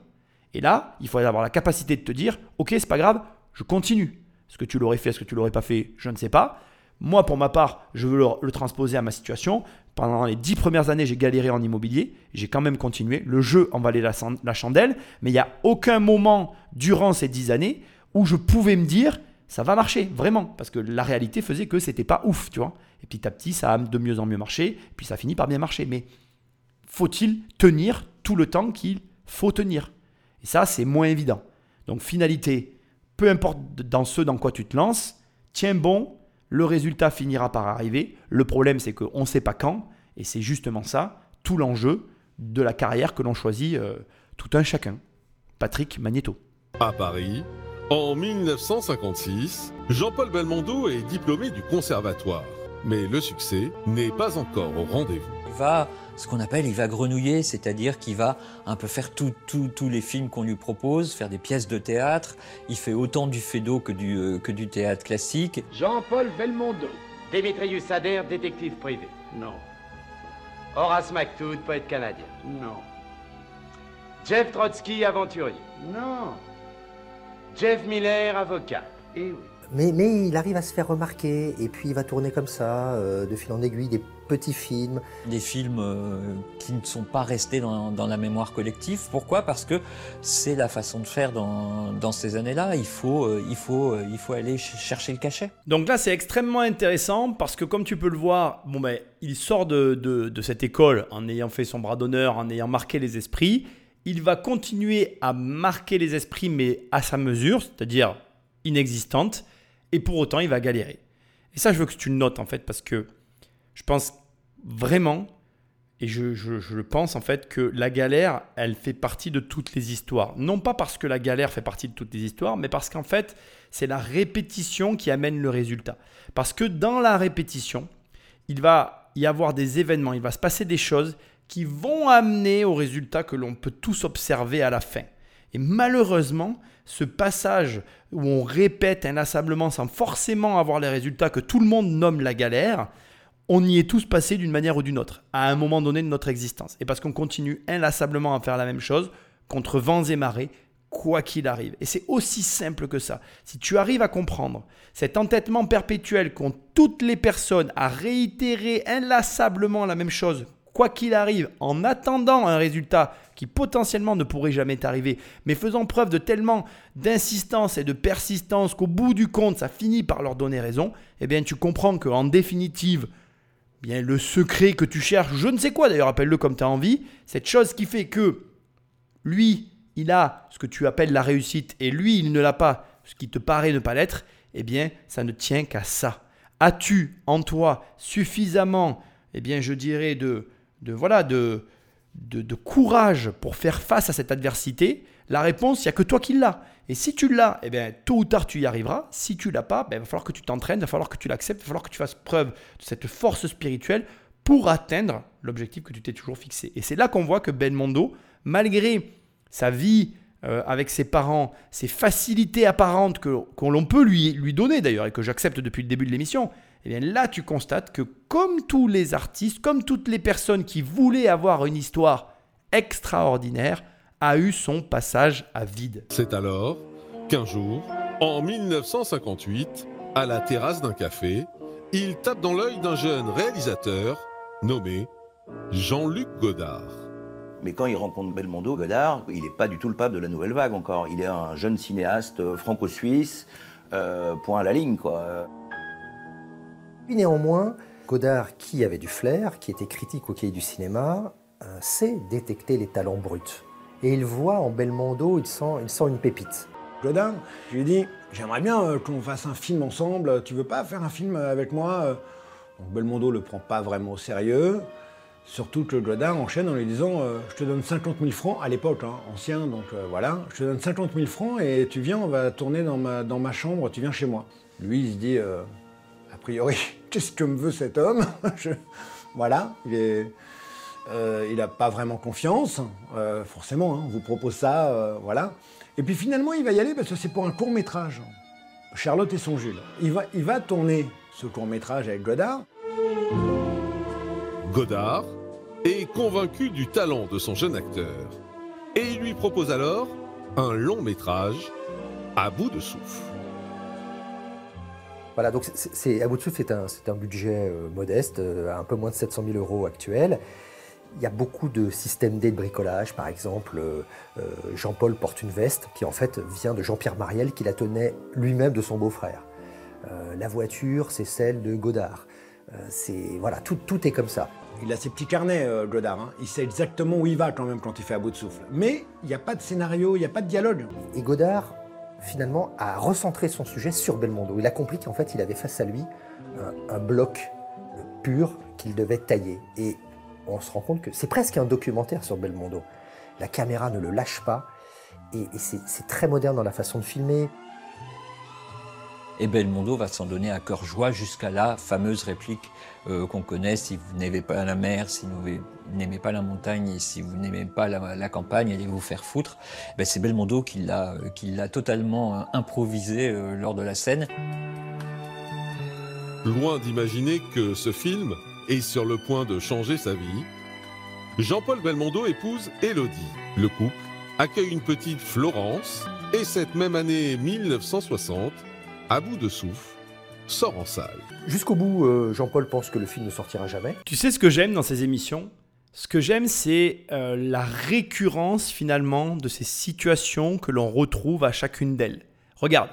Et là, il faut avoir la capacité de te dire, ok, c'est pas grave, je continue. Est-ce que tu l'aurais fait, est-ce que tu l'aurais pas fait, je ne sais pas. Moi, pour ma part, je veux le transposer à ma situation. Pendant les dix premières années, j'ai galéré en immobilier. J'ai quand même continué. Le jeu en valait la, chandelle. Mais il n'y a aucun moment durant ces dix années où je pouvais me dire, ça va marcher, vraiment. Parce que la réalité faisait que c'était pas ouf, tu vois. Et petit à petit, ça a de mieux en mieux marché. Puis ça finit par bien marcher. Mais faut-il tenir tout le temps qu'il faut tenir? Et ça, c'est moins évident. Donc, finalité, peu importe dans ce dans quoi tu te lances, tiens bon, le résultat finira par arriver. Le problème, c'est qu'on ne sait pas quand. Et c'est justement ça, tout l'enjeu de la carrière que l'on choisit euh, tout un chacun. Patrick Magneto. À Paris, en 1956, Jean-Paul Belmondo est diplômé du conservatoire. Mais le succès n'est pas encore au rendez-vous. Il va, ce qu'on appelle, il va grenouiller, c'est-à-dire qu'il va un peu faire tous les films qu'on lui propose, faire des pièces de théâtre. Il fait autant du fédo que du, euh, que du théâtre classique. Jean-Paul Belmondo. Démétrius Adair, détective privé. Non. Horace McTood, poète canadien. Non. Jeff Trotsky, aventurier. Non. Jeff Miller, avocat. Eh oui. Mais, mais il arrive à se faire remarquer, et puis il va tourner comme ça, euh, de fil en aiguille, des petits films. Des films euh, qui ne sont pas restés dans, dans, la mémoire collective. Pourquoi? Parce que c'est la façon de faire dans, dans ces années-là. Il faut, euh, il, faut, il faut aller chercher le cachet. Donc là, c'est extrêmement intéressant parce que comme tu peux le voir, bon ben, il sort de, de, de cette école en ayant fait son bras d'honneur, en ayant marqué les esprits. Il va continuer à marquer les esprits, mais à sa mesure, c'est-à-dire inexistante et pour autant il va galérer. Et ça, je veux que tu le notes en fait, parce que je pense vraiment, et je, pense en fait, que la galère, elle fait partie de toutes les histoires. Non pas parce que la galère fait partie de toutes les histoires, mais parce qu'en fait, c'est la répétition qui amène le résultat. Parce que dans la répétition, il va y avoir des événements, il va se passer des choses qui vont amener au résultat que l'on peut tous observer à la fin. Et malheureusement, ce passage où on répète inlassablement sans forcément avoir les résultats que tout le monde nomme la galère, on y est tous passés d'une manière ou d'une autre, à un moment donné de notre existence. Et parce qu'on continue inlassablement à faire la même chose, contre vents et marées, quoi qu'il arrive. Et c'est aussi simple que ça. Si tu arrives à comprendre cet entêtement perpétuel qu'ont toutes les personnes à réitérer inlassablement la même chose, quoi qu'il arrive, en attendant un résultat qui potentiellement ne pourrait jamais t'arriver, mais faisant preuve de tellement d'insistance et de persistance qu'au bout du compte, ça finit par leur donner raison, eh bien tu comprends qu'en définitive, bien le secret que tu cherches, je ne sais quoi d'ailleurs, appelle-le comme tu as envie, cette chose qui fait que lui, il a ce que tu appelles la réussite et lui, il ne l'a pas, ce qui te paraît ne pas l'être, eh bien ça ne tient qu'à ça. As-tu en toi suffisamment, eh bien je dirais de, de voilà, de, de, courage pour faire face à cette adversité La réponse, il n'y a que toi qui l'as. Et si tu l'as, eh bien, tôt ou tard, tu y arriveras. Si tu l'as pas, ben, il va falloir que tu t'entraînes, il va falloir que tu l'acceptes, il va falloir que tu fasses preuve de cette force spirituelle pour atteindre l'objectif que tu t'es toujours fixé. Et c'est là qu'on voit que Belmondo, malgré sa vie euh, avec ses parents, ses facilités apparentes que, qu'on peut lui, lui donner d'ailleurs, et que j'accepte depuis le début de l'émission, et bien là tu constates que comme tous les artistes, comme toutes les personnes qui voulaient avoir une histoire extraordinaire, a eu son passage à vide. C'est alors qu'un jour, en 1958, à la terrasse d'un café, il tape dans l'œil d'un jeune réalisateur nommé Jean-Luc Godard. Mais quand il rencontre Belmondo, Godard, il n'est pas du tout le pape de la nouvelle vague encore. Il est un jeune cinéaste franco-suisse, euh, point à la ligne, quoi. Néanmoins, Godard, qui avait du flair, qui était critique au cahier du cinéma, euh, sait détecter les talents bruts. Et il voit en Belmondo, il sent, une pépite. Godard, je lui ai dit, j'aimerais bien euh, qu'on fasse un film ensemble, tu veux pas faire un film avec moi Donc Belmondo le prend pas vraiment au sérieux. Surtout que Godard enchaîne en lui disant euh, Je te donne 50 000 francs, à l'époque, hein, ancien, donc euh, voilà, je te donne 50 000 francs et tu viens, on va tourner dans ma, chambre, tu viens chez moi. Lui, il se dit euh, A priori, qu'est-ce que me veut cet homme (laughs) Voilà, il est. Euh, n'a pas vraiment confiance, euh, forcément. hein, on vous propose ça, euh, voilà. Et puis finalement, il va y aller parce que c'est pour un court métrage. Charlotte et son Jules. Il va, il va tourner ce court métrage avec Godard. Godard est convaincu du talent de son jeune acteur et il lui propose alors un long métrage à bout de souffle. Voilà, donc c'est- c'est, à bout de souffle, c'est un, budget euh, modeste, euh, un peu moins de 700 000 euros actuels. Il y a beaucoup de systèmes d'aide bricolage, par exemple, euh, Jean-Paul porte une veste qui en fait vient de Jean-Pierre Mariel qui la tenait lui-même de son beau-frère. Euh, la voiture, c'est celle de Godard. Euh, c'est voilà, tout, tout est comme ça. Il a ses petits carnets, Godard. hein. Il sait exactement où il va quand même quand il fait à bout de souffle. Mais il n'y a pas de scénario, il n'y a pas de dialogue. Et Godard, finalement, a recentré son sujet sur Belmondo. Il a compris qu'en fait, il avait face à lui un, bloc pur qu'il devait tailler. Et on se rend compte que c'est presque un documentaire sur Belmondo. La caméra ne le lâche pas. Et, c'est très moderne dans la façon de filmer. Et Belmondo va s'en donner à cœur joie jusqu'à la fameuse réplique euh, qu'on connaît si vous n'aimez pas la mer, si vous n'aimez pas la montagne et si vous n'aimez pas la, la campagne, allez vous faire foutre. Ben, c'est Belmondo qui l'a euh, qui l'a totalement euh, improvisé euh, lors de la scène. Loin d'imaginer que ce film est sur le point de changer sa vie, Jean-Paul Belmondo épouse Élodie. Le couple accueille une petite Florence et cette même année 1960, à bout de souffle, sort en salle. Jusqu'au bout, euh, Jean-Paul pense que le film ne sortira jamais. Tu sais ce que j'aime dans ces émissions? Ce que j'aime, c'est euh, la récurrence finalement de ces situations que l'on retrouve à chacune d'elles. Regarde,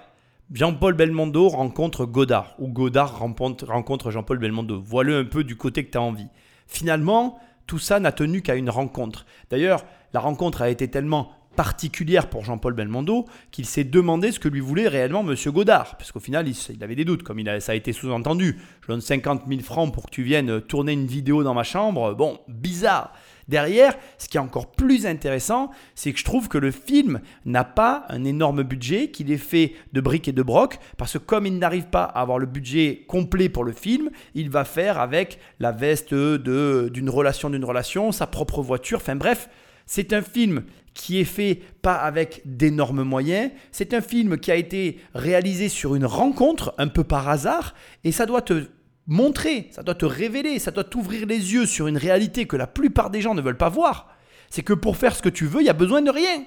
Jean-Paul Belmondo rencontre Godard, ou Godard rencontre, Jean-Paul Belmondo. Voilà un peu du côté que tu as envie. Finalement, tout ça n'a tenu qu'à une rencontre. D'ailleurs, la rencontre a été tellement particulière pour Jean-Paul Belmondo qu'il s'est demandé ce que lui voulait réellement Monsieur Godard. Parce qu'au final, il, avait des doutes, comme il a- ça a été sous-entendu. Je donne 50 000 francs pour que tu viennes tourner une vidéo dans ma chambre. Bon, bizarre. Derrière, ce qui est encore plus intéressant, c'est que je trouve que le film n'a pas un énorme budget, qu'il est fait de briques et de broc, parce que comme il n'arrive pas à avoir le budget complet pour le film, il va faire avec la veste d'une relation d'une relation, sa propre voiture, enfin bref, c'est un film qui est fait pas avec d'énormes moyens. C'est un film qui a été réalisé sur une rencontre, un peu par hasard, et ça doit te montrer, ça doit te révéler, ça doit t'ouvrir les yeux sur une réalité que la plupart des gens ne veulent pas voir. C'est que pour faire ce que tu veux, il y a besoin de rien.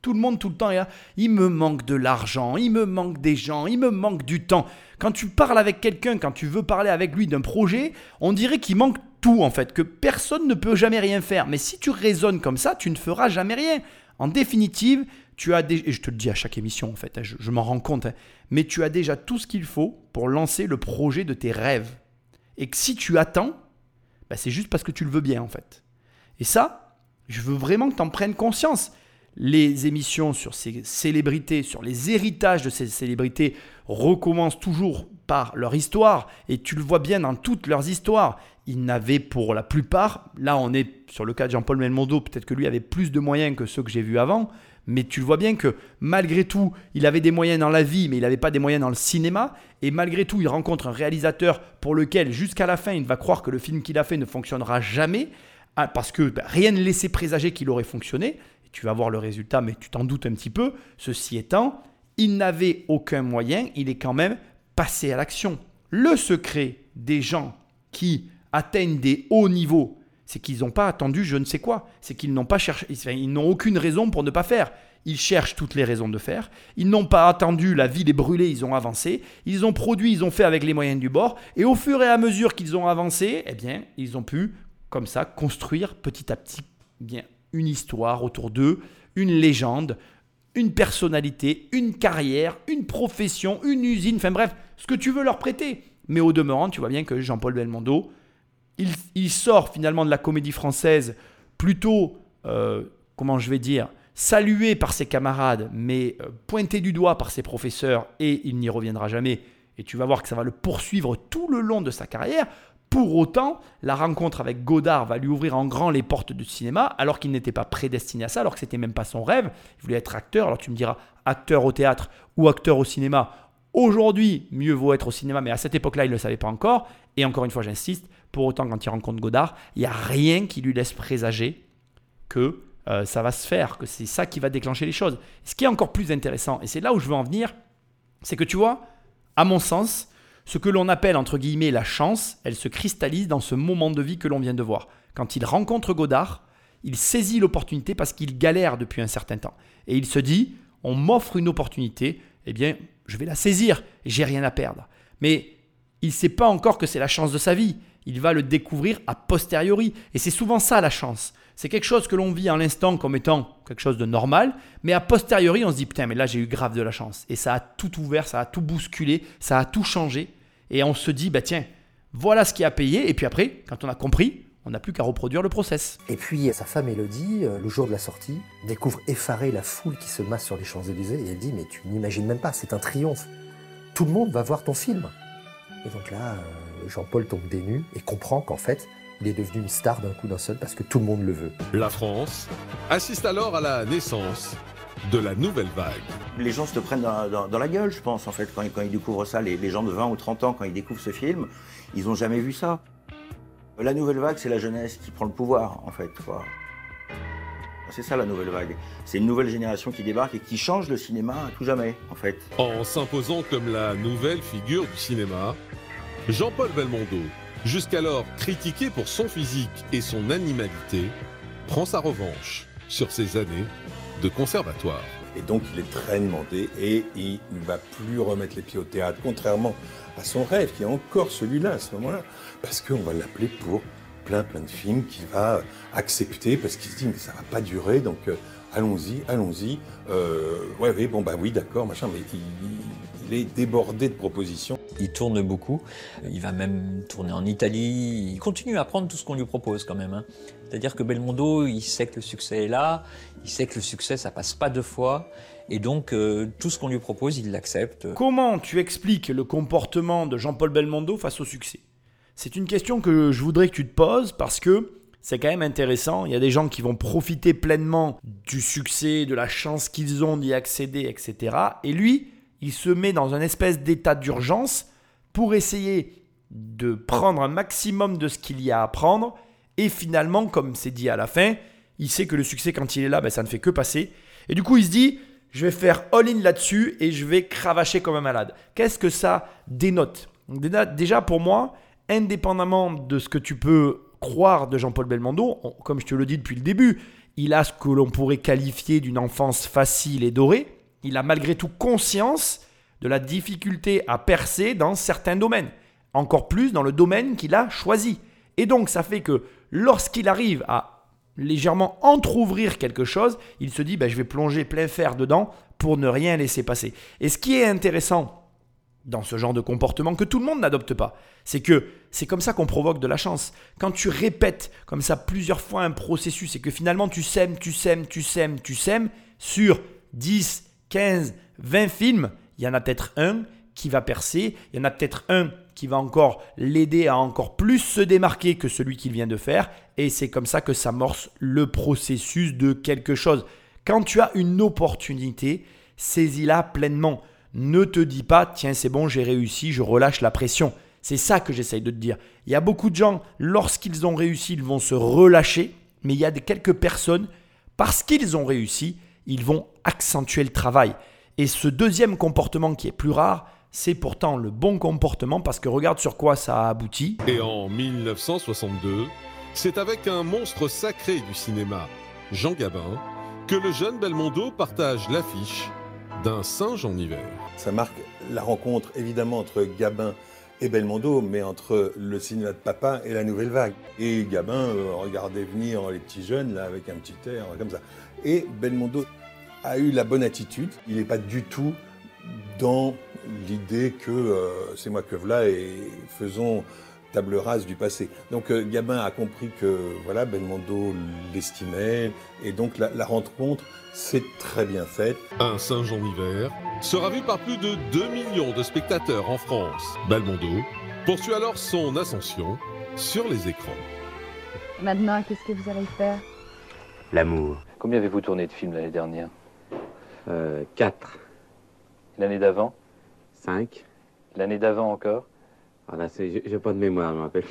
Tout le monde, tout le temps, il me manque de l'argent, il me manque des gens, il me manque du temps. Quand tu parles avec quelqu'un, quand tu veux parler avec lui d'un projet, on dirait qu'il manque en fait, que personne ne peut jamais rien faire. Mais si tu raisonnes comme ça, tu ne feras jamais rien. En définitive, tu as des... et je te le dis à chaque émission en fait, hein, je, je m'en rends compte, hein, mais tu as déjà tout ce qu'il faut pour lancer le projet de tes rêves. Et que si tu attends, bah, c'est juste parce que tu le veux bien en fait. Et ça, je veux vraiment que tu en prennes conscience. Les émissions sur ces célébrités, sur les héritages de ces célébrités, recommencent toujours par leur histoire. Et tu le vois bien dans toutes leurs histoires. Ils n'avaient pour la plupart, là on est sur le cas de Jean-Paul Belmondo, peut-être que lui avait plus de moyens que ceux que j'ai vus avant, mais tu le vois bien que malgré tout, il avait des moyens dans la vie, mais il n'avait pas des moyens dans le cinéma. Et malgré tout, il rencontre un réalisateur pour lequel, jusqu'à la fin, il va croire que le film qu'il a fait ne fonctionnera jamais, ah, parce que bah, rien ne laissait présager qu'il aurait fonctionné. Et tu vas voir le résultat, mais tu t'en doutes un petit peu. Ceci étant, il n'avait aucun moyen, il est quand même passé à l'action. Le secret des gens qui atteignent des hauts niveaux, c'est qu'ils n'ont pas attendu je ne sais quoi. C'est qu'ils n'ont pas cherché, ils n'ont aucune raison pour ne pas faire. Ils cherchent toutes les raisons de faire. Ils n'ont pas attendu la ville est brûlée, ils ont avancé. Ils ont produit, ils ont fait avec les moyens du bord. Et au fur et à mesure qu'ils ont avancé, eh bien, ils ont pu, comme ça, construire petit à petit bien, une histoire autour d'eux, une légende, une personnalité, une carrière, une profession, une usine, enfin bref, ce que tu veux leur prêter. Mais au demeurant, tu vois bien que Jean-Paul Belmondo, il, sort finalement de la comédie française plutôt, euh, comment je vais dire, salué par ses camarades, mais euh, pointé du doigt par ses professeurs, et il n'y reviendra jamais. Et tu vas voir que ça va le poursuivre tout le long de sa carrière. Pour autant, la rencontre avec Godard va lui ouvrir en grand les portes du cinéma, alors qu'il n'était pas prédestiné à ça, alors que c'était même pas son rêve. Il voulait être acteur. Alors tu me diras, acteur au théâtre ou acteur au cinéma. Aujourd'hui, mieux vaut être au cinéma, mais à cette époque-là, il ne le savait pas encore. Et encore une fois, j'insiste, Pour autant, quand il rencontre Godard, il n'y a rien qui lui laisse présager que euh, ça va se faire, que c'est ça qui va déclencher les choses. Ce qui est encore plus intéressant, et c'est là où je veux en venir, c'est que tu vois, à mon sens, ce que l'on appelle entre guillemets la chance, elle se cristallise dans ce moment de vie que l'on vient de voir. Quand il rencontre Godard, il saisit l'opportunité parce qu'il galère depuis un certain temps. Et il se dit, on m'offre une opportunité, eh bien, je vais la saisir, j'ai rien à perdre. Mais il ne sait pas encore que c'est la chance de sa vie. Il va le découvrir a posteriori. Et c'est souvent ça la chance. C'est quelque chose que l'on vit à l'instant comme étant quelque chose de normal, mais a posteriori, on se dit putain, mais là j'ai eu grave de la chance. Et ça a tout ouvert, ça a tout bousculé, ça a tout changé. Et on se dit, bah tiens, voilà ce qui a payé. Et puis après, quand on a compris, on n'a plus qu'à reproduire le process. Et puis sa femme Elodie, euh, le jour de la sortie, découvre effarée la foule qui se masse sur les Champs-Élysées et elle dit Mais tu n'imagines même pas, c'est un triomphe. Tout le monde va voir ton film. Et donc là, euh, Jean-Paul tombe des nues et comprend qu'en fait, il est devenu une star d'un coup d'un seul parce que tout le monde le veut. La France assiste alors à la naissance de la nouvelle vague. Les gens se te prennent dans, dans- dans la gueule, je pense, en fait, quand, ils- quand ils découvrent ça. Les, les gens de 20 ou 30 ans, quand ils découvrent ce film, ils n'ont jamais vu ça. La nouvelle vague, c'est la jeunesse qui prend le pouvoir, en fait. quoi. C'est ça la nouvelle vague. C'est une nouvelle génération qui débarque et qui change le cinéma à tout jamais, en fait. En s'imposant comme la nouvelle figure du cinéma, Jean-Paul Belmondo, jusqu'alors critiqué pour son physique et son animalité, prend sa revanche sur ses années de conservatoire. Et donc il est très demandé et il ne va plus remettre les pieds au théâtre, contrairement à son rêve, qui est encore celui-là à ce moment-là, parce qu'on va l'appeler pour plein plein de films qu'il va accepter, parce qu'il se dit mais ça va pas durer, donc euh, allons-y, allons-y. Euh, ouais, oui, bon bah oui, d'accord, machin, mais il est débordé de propositions. Il tourne beaucoup, il va même tourner en Italie, il continue à prendre tout ce qu'on lui propose quand même. hein. C'est-à-dire que Belmondo, il sait que le succès est là, il sait que le succès, ça passe pas deux fois, et donc euh, tout ce qu'on lui propose, il l'accepte. Comment tu expliques le comportement de Jean-Paul Belmondo face au succès? C'est une question que je voudrais que tu te poses parce que c'est quand même intéressant. Il y a des gens qui vont profiter pleinement du succès, de la chance qu'ils ont d'y accéder, etc. Et lui, il se met dans un espèce d'état d'urgence pour essayer de prendre un maximum de ce qu'il y a à prendre. Et finalement, comme c'est dit à la fin, il sait que le succès, quand il est là, ben, ça ne fait que passer. Et du coup, il se dit, je vais faire all-in là-dessus et je vais cravacher comme un malade. Qu'est-ce que ça dénote? Déjà- pour moi, indépendamment de ce que tu peux croire de Jean-Paul Belmondo, on- comme je te le dis depuis le début, il a ce que l'on pourrait qualifier d'une enfance facile et dorée. Il a malgré tout conscience de la difficulté à percer dans certains domaines. Encore plus dans le domaine qu'il a choisi. Et donc, ça fait que lorsqu'il arrive à légèrement entr'ouvrir quelque chose, il se dit ben, je vais plonger plein fer dedans pour ne rien laisser passer. Et ce qui est intéressant dans ce genre de comportement que tout le monde n'adopte pas, c'est que c'est comme ça qu'on provoque de la chance. Quand tu répètes comme ça plusieurs fois un processus et que finalement tu sèmes, tu sèmes, tu sèmes, tu sèmes sur 10, 15, 20 films, il y en a peut-être un qui va percer, il y en a peut-être un qui va encore l'aider à encore plus se démarquer que celui qu'il vient de faire, et c'est comme ça que s'amorce le processus de quelque chose. Quand tu as une opportunité, saisis-la pleinement. Ne te dis pas, tiens, c'est bon, j'ai réussi, je relâche la pression. C'est ça que j'essaye de te dire. Il y a beaucoup de gens, lorsqu'ils ont réussi, ils vont se relâcher, mais il y a quelques personnes, parce qu'ils ont réussi, ils vont accentuer le travail. Et ce deuxième comportement qui est plus rare, c'est pourtant le bon comportement parce que regarde sur quoi ça a abouti. Et en 1962, c'est avec un monstre sacré du cinéma, Jean Gabin, que le jeune Belmondo partage l'affiche d'un singe en hiver. Ça marque la rencontre évidemment entre Gabin et Belmondo, mais entre le cinéma de papa et la nouvelle vague. Et Gabin euh, regardait venir les petits jeunes là avec un petit air comme ça. Et Belmondo a eu la bonne attitude. Il n'est pas du tout dans l'idée que euh, c'est moi que voilà et faisons table rase du passé. Donc euh, Gabin a compris que voilà Belmondo l'estimait et donc la, la rencontre s'est très bien faite. Un singe en hiver sera vu par plus de 2 millions de spectateurs en France. Belmondo poursuit alors son ascension sur les écrans. Maintenant, qu'est-ce que vous allez faire? L'amour. Combien avez-vous tourné de films l'année dernière Euh, quatre. L'année d'avant Cinq. L'année d'avant encore Ah là, c'est- j'ai j'ai pas de mémoire, je me rappelle.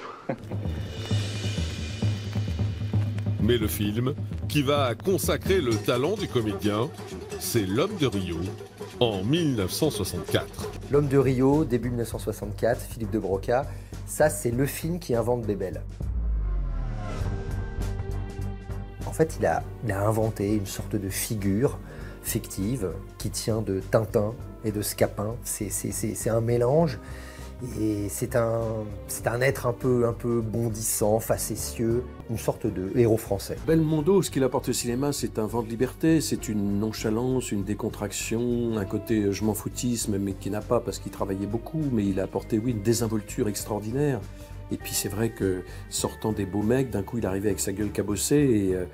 Mais le film, qui va consacrer le talent du comédien, c'est L'homme de Rio, en 1964. L'homme de Rio, début 1964, Philippe de Broca. Ça, c'est le film qui invente Bébel. Fait, il a, inventé une sorte de figure fictive qui tient de Tintin et de Scapin. C'est- un mélange et c'est un, un être un peu, un peu bondissant, facétieux, une sorte de héros français. Belmondo, ce qu'il apporte au cinéma, c'est un vent de liberté, c'est une nonchalance, une décontraction, un côté je m'en foutisme, mais qui n'a pas parce qu'il travaillait beaucoup, mais il a apporté, oui, une désinvolture extraordinaire. Et puis c'est vrai que sortant des beaux mecs, d'un coup il arrivait avec sa gueule cabossée et, euh,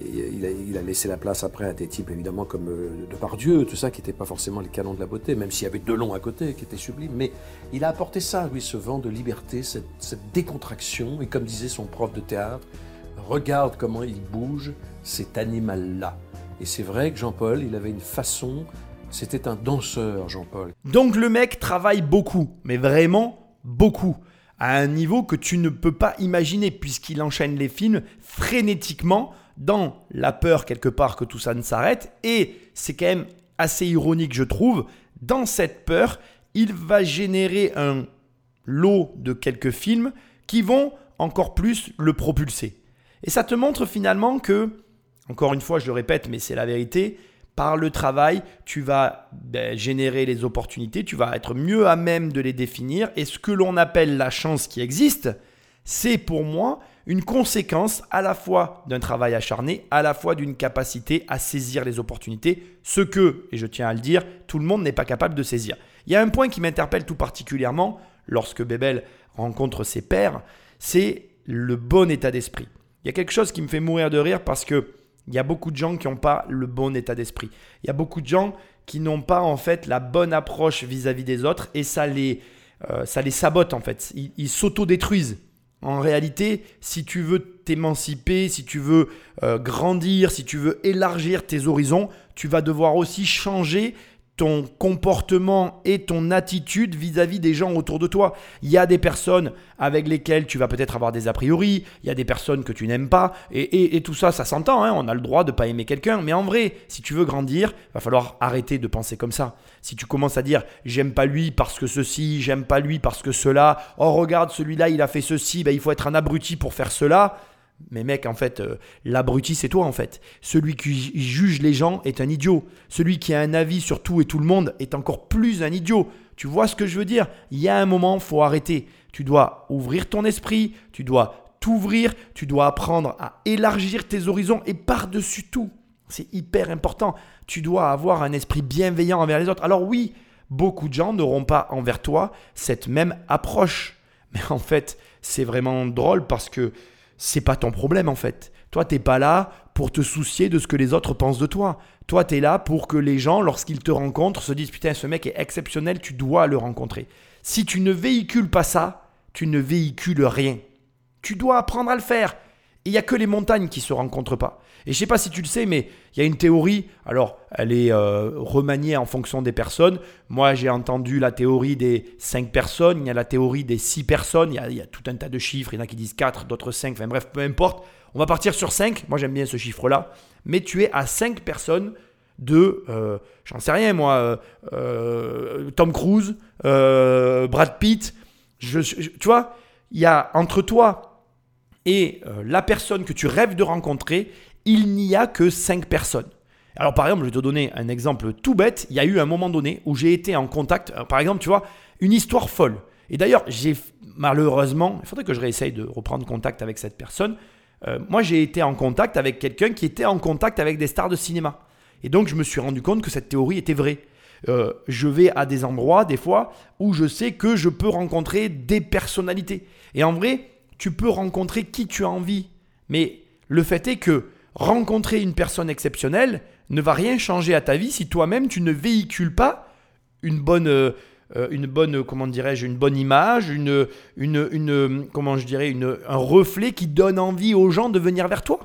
et il, a, laissé la place après à des types évidemment comme euh, Depardieu, tout ça qui n'était pas forcément les canons de la beauté, même s'il y avait Delon à côté qui était sublime. Mais il a apporté ça, lui, ce vent de liberté, cette décontraction. Et comme disait son prof de théâtre, regarde comment il bouge cet animal-là. Et c'est vrai que Jean-Paul, il avait une façon, c'était un danseur, Jean-Paul. Donc le mec travaille beaucoup, mais vraiment beaucoup, à un niveau que tu ne peux pas imaginer puisqu'il enchaîne les films frénétiquement dans la peur quelque part que tout ça ne s'arrête et c'est quand même assez ironique je trouve, dans cette peur, il va générer un lot de quelques films qui vont encore plus le propulser. Et ça te montre finalement que, encore une fois je le répète mais c'est la vérité, par le travail, tu vas ben, générer les opportunités, tu vas être mieux à même de les définir. Et ce que l'on appelle la chance qui existe, c'est pour moi une conséquence à la fois d'un travail acharné, à la fois d'une capacité à saisir les opportunités, ce que, et je tiens à le dire, tout le monde n'est pas capable de saisir. Il y a un point qui m'interpelle tout particulièrement lorsque Bébel rencontre ses pairs, c'est le bon état d'esprit. Il y a quelque chose qui me fait mourir de rire parce que il y a beaucoup de gens qui n'ont pas le bon état d'esprit. Il y a beaucoup de gens qui n'ont pas en fait la bonne approche vis-à-vis des autres et ça les, euh, ça les sabote en fait. Ils, s'auto-détruisent. En réalité, si tu veux t'émanciper, si tu veux euh, grandir, si tu veux élargir tes horizons, tu vas devoir aussi changer ton comportement et ton attitude vis-à-vis des gens autour de toi. Il y a des personnes avec lesquelles tu vas peut-être avoir des a priori, il y a des personnes que tu n'aimes pas, et, et- tout ça, ça s'entend, hein, on a le droit de ne pas aimer quelqu'un, mais en vrai, si tu veux grandir, va falloir arrêter de penser comme ça. Si tu commences à dire j'aime pas lui parce que ceci, j'aime pas lui parce que cela, oh regarde celui-là il a fait ceci, ben, il faut être un abruti pour faire cela, mais mec, en fait, euh, l'abruti, c'est toi, en fait. Celui qui ju- juge les gens est un idiot. Celui qui a un avis sur tout et tout le monde est encore plus un idiot. Tu vois ce que je veux dire? Il y a un moment, faut arrêter. Tu dois ouvrir ton esprit, tu dois t'ouvrir, tu dois apprendre à élargir tes horizons et par-dessus tout, c'est hyper important, tu dois avoir un esprit bienveillant envers les autres. Alors oui, beaucoup de gens n'auront pas envers toi cette même approche. Mais en fait, c'est vraiment drôle parce que c'est pas ton problème en fait. Toi, t'es pas là pour te soucier de ce que les autres pensent de toi. Toi, tu es là pour que les gens, lorsqu'ils te rencontrent, se disent Putain, ce mec est exceptionnel, tu dois le rencontrer. Si tu ne véhicules pas ça, tu ne véhicules rien. Tu dois apprendre à le faire. Il n'y a que les montagnes qui se rencontrent pas. Et je sais pas si tu le sais, mais il y a une théorie, alors elle est euh, remaniée en fonction des personnes. Moi, j'ai entendu la théorie des 5 personnes, il y a la théorie des 6 personnes, il y, a, tout un tas de chiffres, il y en a qui disent 4, d'autres 5, enfin bref, peu importe. On va partir sur 5, moi j'aime bien ce chiffre-là, mais tu es à 5 personnes de, euh, j'en sais rien moi, euh, Tom Cruise, Brad Pitt, tu vois, il y a entre toi et euh, la personne que tu rêves de rencontrer, il n'y a que 5 personnes. Alors par exemple, je vais te donner un exemple tout bête. Il y a eu un moment donné où j'ai été en contact, euh, par exemple, tu vois, une histoire folle. Et d'ailleurs, j'ai malheureusement, il faudrait que je réessaye de reprendre contact avec cette personne. Euh, moi, j'ai été en contact avec quelqu'un qui était en contact avec des stars de cinéma. Et donc, je me suis rendu compte que cette théorie était vraie. Je vais à des endroits, des fois, où je sais que je peux rencontrer des personnalités. Et en vrai, tu peux rencontrer qui tu as envie. Mais le fait est que rencontrer une personne exceptionnelle ne va rien changer à ta vie si toi-même tu ne véhicules pas une bonne, euh, une bonne, comment dirais-je, une bonne image, une, une, une, comment je dirais, un reflet qui donne envie aux gens de venir vers toi.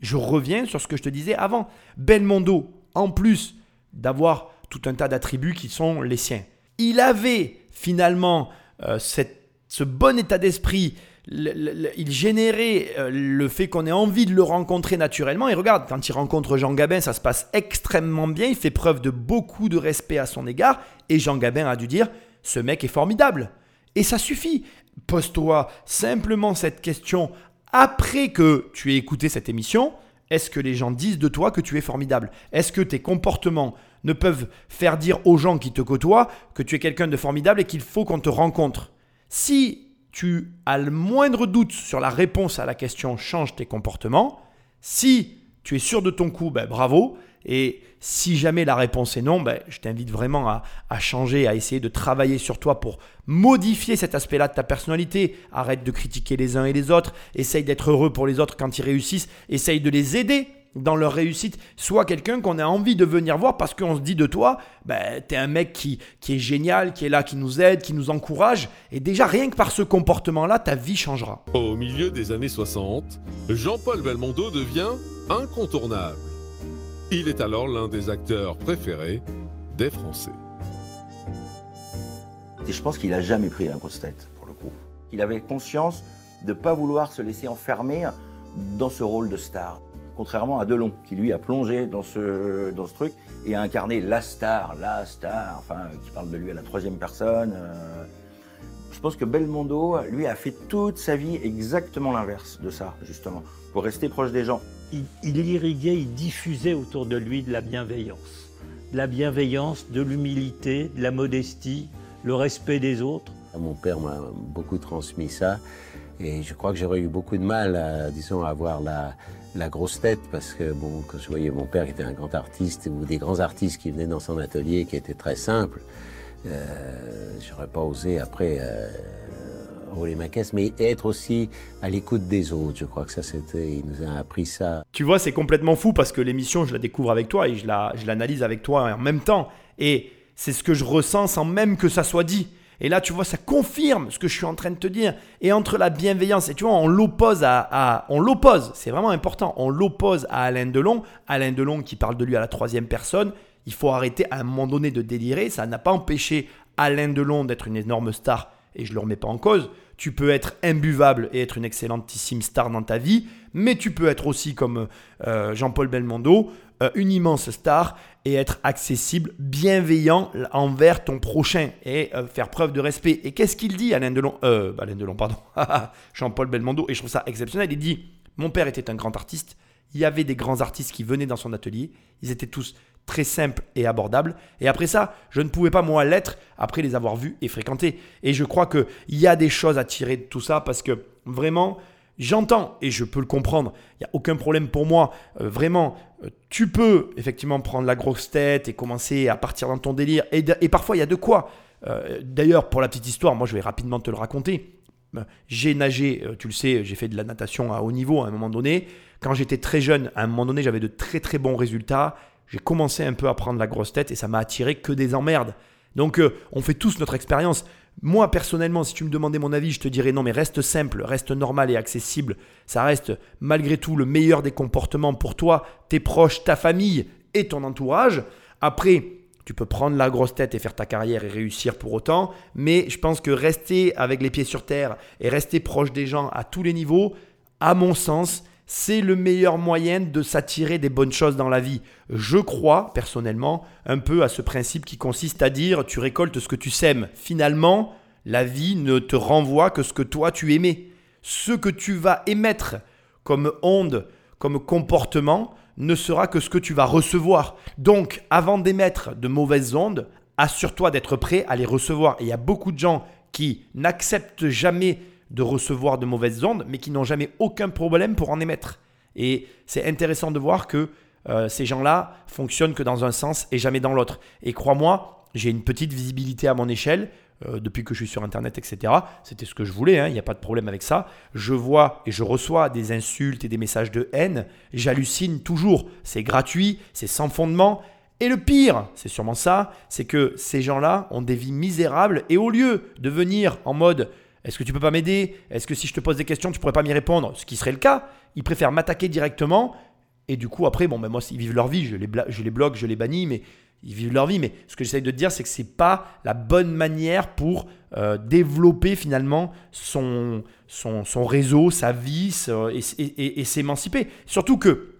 Je reviens sur ce que je te disais avant. Belmondo, en plus d'avoir tout un tas d'attributs qui sont les siens, il avait finalement euh, ce bon état d'esprit, il générait euh, le fait qu'on ait envie de le rencontrer naturellement. Et regarde, quand il rencontre Jean Gabin, ça se passe extrêmement bien. Il fait preuve de beaucoup de respect à son égard. Et Jean Gabin a dû dire Ce mec est formidable. Et ça suffit. Pose-toi simplement cette question après que tu aies écouté cette émission. Est-ce que les gens disent de toi que tu es formidable? Est-ce que tes comportements ne peuvent faire dire aux gens qui te côtoient que tu es quelqu'un de formidable et qu'il faut qu'on te rencontre? Si tu as le moindre doute sur la réponse à la question change tes comportements, si tu es sûr de ton coup, ben, bravo. Et si jamais la réponse est non, ben, je t'invite vraiment à, à changer, à essayer de travailler sur toi pour modifier cet aspect-là de ta personnalité. Arrête de critiquer les uns et les autres. Essaye d'être heureux pour les autres quand ils réussissent. Essaye de les aider dans leur réussite. Sois quelqu'un qu'on a envie de venir voir parce qu'on se dit de toi, ben, t'es un mec qui, qui est génial, qui est là, qui nous aide, qui nous encourage. Et déjà, rien que par ce comportement-là, ta vie changera. Au milieu des années 60, Jean-Paul Belmondo devient incontournable. Il est alors l'un des acteurs préférés des Français. Et je pense qu'il a jamais pris la grosse tête, pour le coup. Il avait conscience de ne pas vouloir se laisser enfermer dans ce rôle de star. Contrairement à Delon, qui lui a plongé dans ce, dans ce truc et a incarné la star, la star, enfin, qui parle de lui à la troisième personne. euh. Je pense que Belmondo, lui, a fait toute sa vie exactement l'inverse de ça, justement, pour rester proche des gens. il, il irriguait, il diffusait autour de lui de la bienveillance. De la bienveillance, de l'humilité, de la modestie, le respect des autres. Mon père m'a beaucoup transmis ça et je crois que j'aurais eu beaucoup de mal à, disons, à avoir la, la grosse tête parce que bon, quand je voyais mon père qui était un grand artiste ou des grands artistes qui venaient dans son atelier qui était très simple, euh, j'aurais pas osé après euh, rouler ma caisse, mais être aussi à l'écoute des autres. Je crois que ça, c'était, il nous a appris ça. Tu vois, c'est complètement fou parce que l'émission, je la découvre avec toi et je la- je l'analyse avec toi en même temps. Et c'est ce que je ressens sans même que ça soit dit. Et là, tu vois, ça confirme ce que je suis en train de te dire. Et entre la bienveillance, et tu vois, on l'oppose à, on l'oppose, c'est vraiment important, on l'oppose à Alain Delon. Alain Delon qui parle de lui à la troisième personne. Il faut arrêter à un moment donné de délirer. Ça n'a pas empêché Alain Delon d'être une énorme star et je ne le remets pas en cause. Tu peux être imbuvable et être une excellentissime star dans ta vie, mais tu peux être aussi comme euh, Jean-Paul Belmondo, euh, une immense star et être accessible, bienveillant envers ton prochain et euh, faire preuve de respect. Et qu'est-ce qu'il dit, Alain Delon euh, bah, Alain Delon, pardon. (laughs) Jean-Paul Belmondo, et je trouve ça exceptionnel. Il dit Mon père était un grand artiste. Il y avait des grands artistes qui venaient dans son atelier. Ils étaient tous très simples et abordables. Et après ça, je ne pouvais pas moi l'être après les avoir vus et fréquentés. Et je crois qu'il y a des choses à tirer de tout ça parce que vraiment, j'entends et je peux le comprendre. Il n'y a aucun problème pour moi. Euh, vraiment, euh, tu peux effectivement prendre la grosse tête et commencer à partir dans ton délire. Et, parfois, il y a de quoi. Euh, D'ailleurs, pour la petite histoire, moi je vais rapidement te le raconter. J'ai nagé, tu le sais, j'ai fait de la natation à haut niveau à un moment donné. Quand j'étais très jeune, à un moment donné, j'avais de très très bons résultats. J'ai commencé un peu à prendre la grosse tête et ça m'a attiré que des emmerdes. Donc on fait tous notre expérience. Moi personnellement, si tu me demandais mon avis, je te dirais non mais reste simple, reste normal et accessible. Ça reste malgré tout le meilleur des comportements pour toi, tes proches, ta famille et ton entourage. Après, tu peux prendre la grosse tête et faire ta carrière et réussir pour autant, mais je pense que rester avec les pieds sur terre et rester proche des gens à tous les niveaux, à mon sens, c'est le meilleur moyen de s'attirer des bonnes choses dans la vie. Je crois, personnellement, un peu à ce principe qui consiste à dire tu récoltes ce que tu sèmes. Finalement, la vie ne te renvoie que ce que toi tu aimais. Ce que tu vas émettre comme onde, comme comportement, ne sera que ce que tu vas recevoir. Donc, avant d'émettre de mauvaises ondes, assure-toi d'être prêt à les recevoir. Il y a beaucoup de gens qui n'acceptent jamais de recevoir de mauvaises ondes, mais qui n'ont jamais aucun problème pour en émettre. Et c'est intéressant de voir que euh, ces gens-là fonctionnent que dans un sens et jamais dans l'autre. Et crois-moi, j'ai une petite visibilité à mon échelle. euh, depuis que je suis sur Internet, etc. C'était ce que je voulais, hein, il n'y a pas de problème avec ça. Je vois et je reçois des insultes et des messages de haine. J'hallucine toujours. C'est gratuit, c'est sans fondement. Et le pire, c'est sûrement ça, c'est que ces gens-là ont des vies misérables et au lieu de venir en mode est-ce que tu peux pas m'aider? Est-ce que si je te pose des questions, tu pourrais pas m'y répondre? Ce qui serait le cas, ils préfèrent m'attaquer directement et du coup après bon ben moi ils vivent leur vie, je les, bloque, je les bannis mais ils vivent leur vie. Mais ce que j'essaye de te dire, c'est que c'est pas la bonne manière pour euh, développer finalement son, son, réseau, sa vie et- et s'émanciper. Surtout que,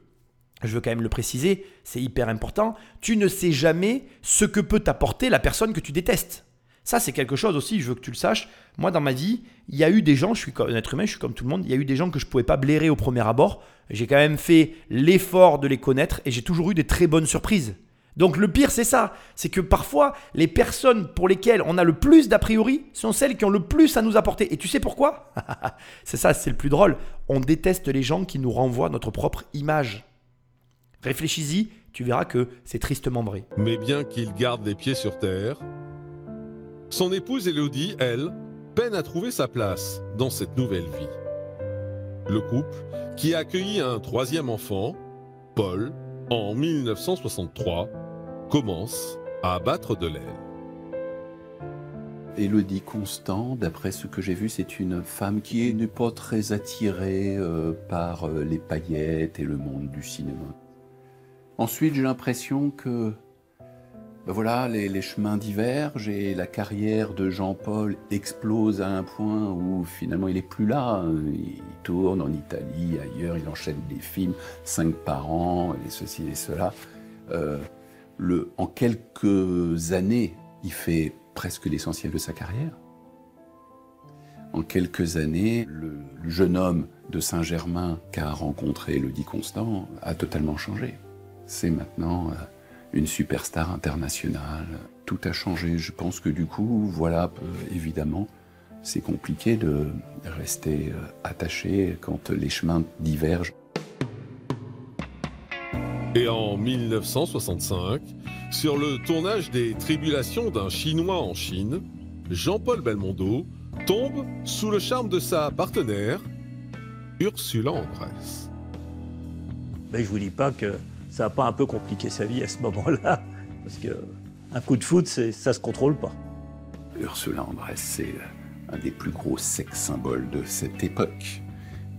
je veux quand même le préciser, c'est hyper important, tu ne sais jamais ce que peut t'apporter la personne que tu détestes. Ça, c'est quelque chose aussi, je veux que tu le saches. Moi, dans ma vie, il y a eu des gens, je suis un être humain, je suis comme tout le monde, il y a eu des gens que je ne pouvais pas blairer au premier abord. J'ai quand même fait l'effort de les connaître et j'ai toujours eu des très bonnes surprises. Donc le pire, c'est ça. C'est que parfois, les personnes pour lesquelles on a le plus d'a priori sont celles qui ont le plus à nous apporter. Et tu sais pourquoi? (laughs) C'est ça, c'est le plus drôle. On déteste les gens qui nous renvoient notre propre image. Réfléchis-y, tu verras que c'est tristement vrai. Mais bien qu'il garde les pieds sur terre, son épouse Élodie, elle, peine à trouver sa place dans cette nouvelle vie. Le couple, qui a accueilli un troisième enfant, Paul, en 1963, commence à battre de l'aile. Élodie Constant, d'après ce que j'ai vu, c'est une femme qui n'est pas très attirée euh, par euh, les paillettes et le monde du cinéma. Ensuite, j'ai l'impression que ben voilà, les, chemins divergent et la carrière de Jean-Paul explose à un point où finalement il n'est plus là. Il tourne en Italie, ailleurs, il enchaîne des films, cinq par an, et ceci et cela. Euh, en quelques années, il fait presque l'essentiel de sa carrière. En quelques années, le, le jeune homme de Saint-Germain qu'a rencontré Elodie Constant a totalement changé. C'est maintenant euh, une superstar internationale. Tout a changé. Je pense que du coup, voilà, euh, évidemment, c'est compliqué de rester euh, attaché quand les chemins divergent. Et en 1965, sur le tournage des Tribulations d'un Chinois en Chine, Jean-Paul Belmondo tombe sous le charme de sa partenaire, Ursula Andress. Mais je vous dis pas que ça n'a pas un peu compliqué sa vie à ce moment-là, parce que un coup de foot, ça se contrôle pas. Ursula Andress, c'est un des plus gros sex symboles de cette époque.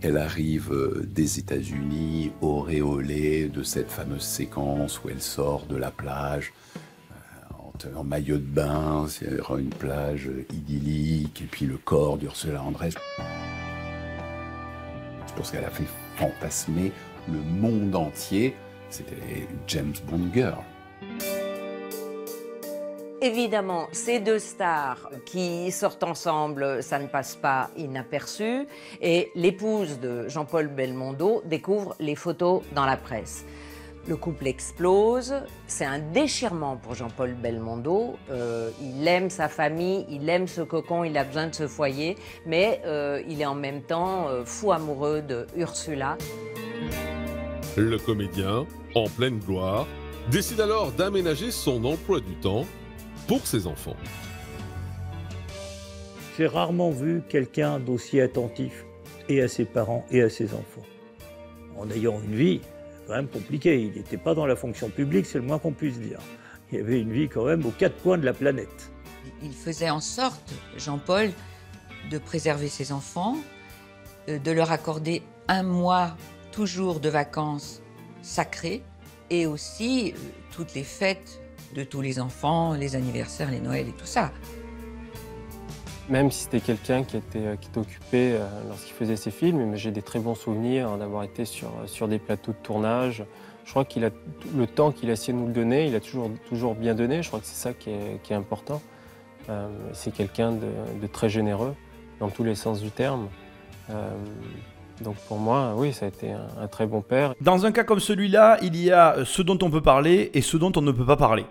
Elle arrive euh, des États-Unis, auréolée de cette fameuse séquence où elle sort de la plage euh, en maillot de bain sur une plage idyllique, et puis le corps d'Ursula Andress. Je pense qu'elle a fait fantasmer le monde entier. C'était James Bond girl. Évidemment, ces deux stars qui sortent ensemble, ça ne passe pas inaperçu. Et l'épouse de Jean-Paul Belmondo découvre les photos dans la presse. Le couple explose, c'est un déchirement pour Jean-Paul Belmondo. Euh, il aime sa famille, il aime ce cocon, il a besoin de ce foyer, mais euh, il est en même temps euh, fou amoureux de Ursula. Le comédien, en pleine gloire, décide alors d'aménager son emploi du temps pour ses enfants. J'ai rarement vu quelqu'un d'aussi attentif et à ses parents et à ses enfants. En ayant une vie quand même compliquée, il n'était pas dans la fonction publique, c'est le moins qu'on puisse dire. Il y avait une vie quand même aux quatre coins de la planète. Il faisait en sorte, Jean-Paul, de préserver ses enfants, euh, de leur accorder un mois toujours de vacances sacrées et aussi euh, toutes les fêtes de tous les enfants, les anniversaires, les Noëls et tout ça. Même si c'était quelqu'un qui était, euh, qui occupé euh, lorsqu'il faisait ses films, j'ai des très bons souvenirs hein, d'avoir été sur, sur des plateaux de tournage. Je crois qu'il a le temps qu'il a essayé de nous le donner, il a toujours, toujours bien donné. Je crois que c'est ça qui est, important. C'est quelqu'un de, très généreux dans tous les sens du terme. Donc pour moi, oui, ça a été un, très bon père. Dans un cas comme celui-là, il y a ce dont on peut parler et ce dont on ne peut pas parler.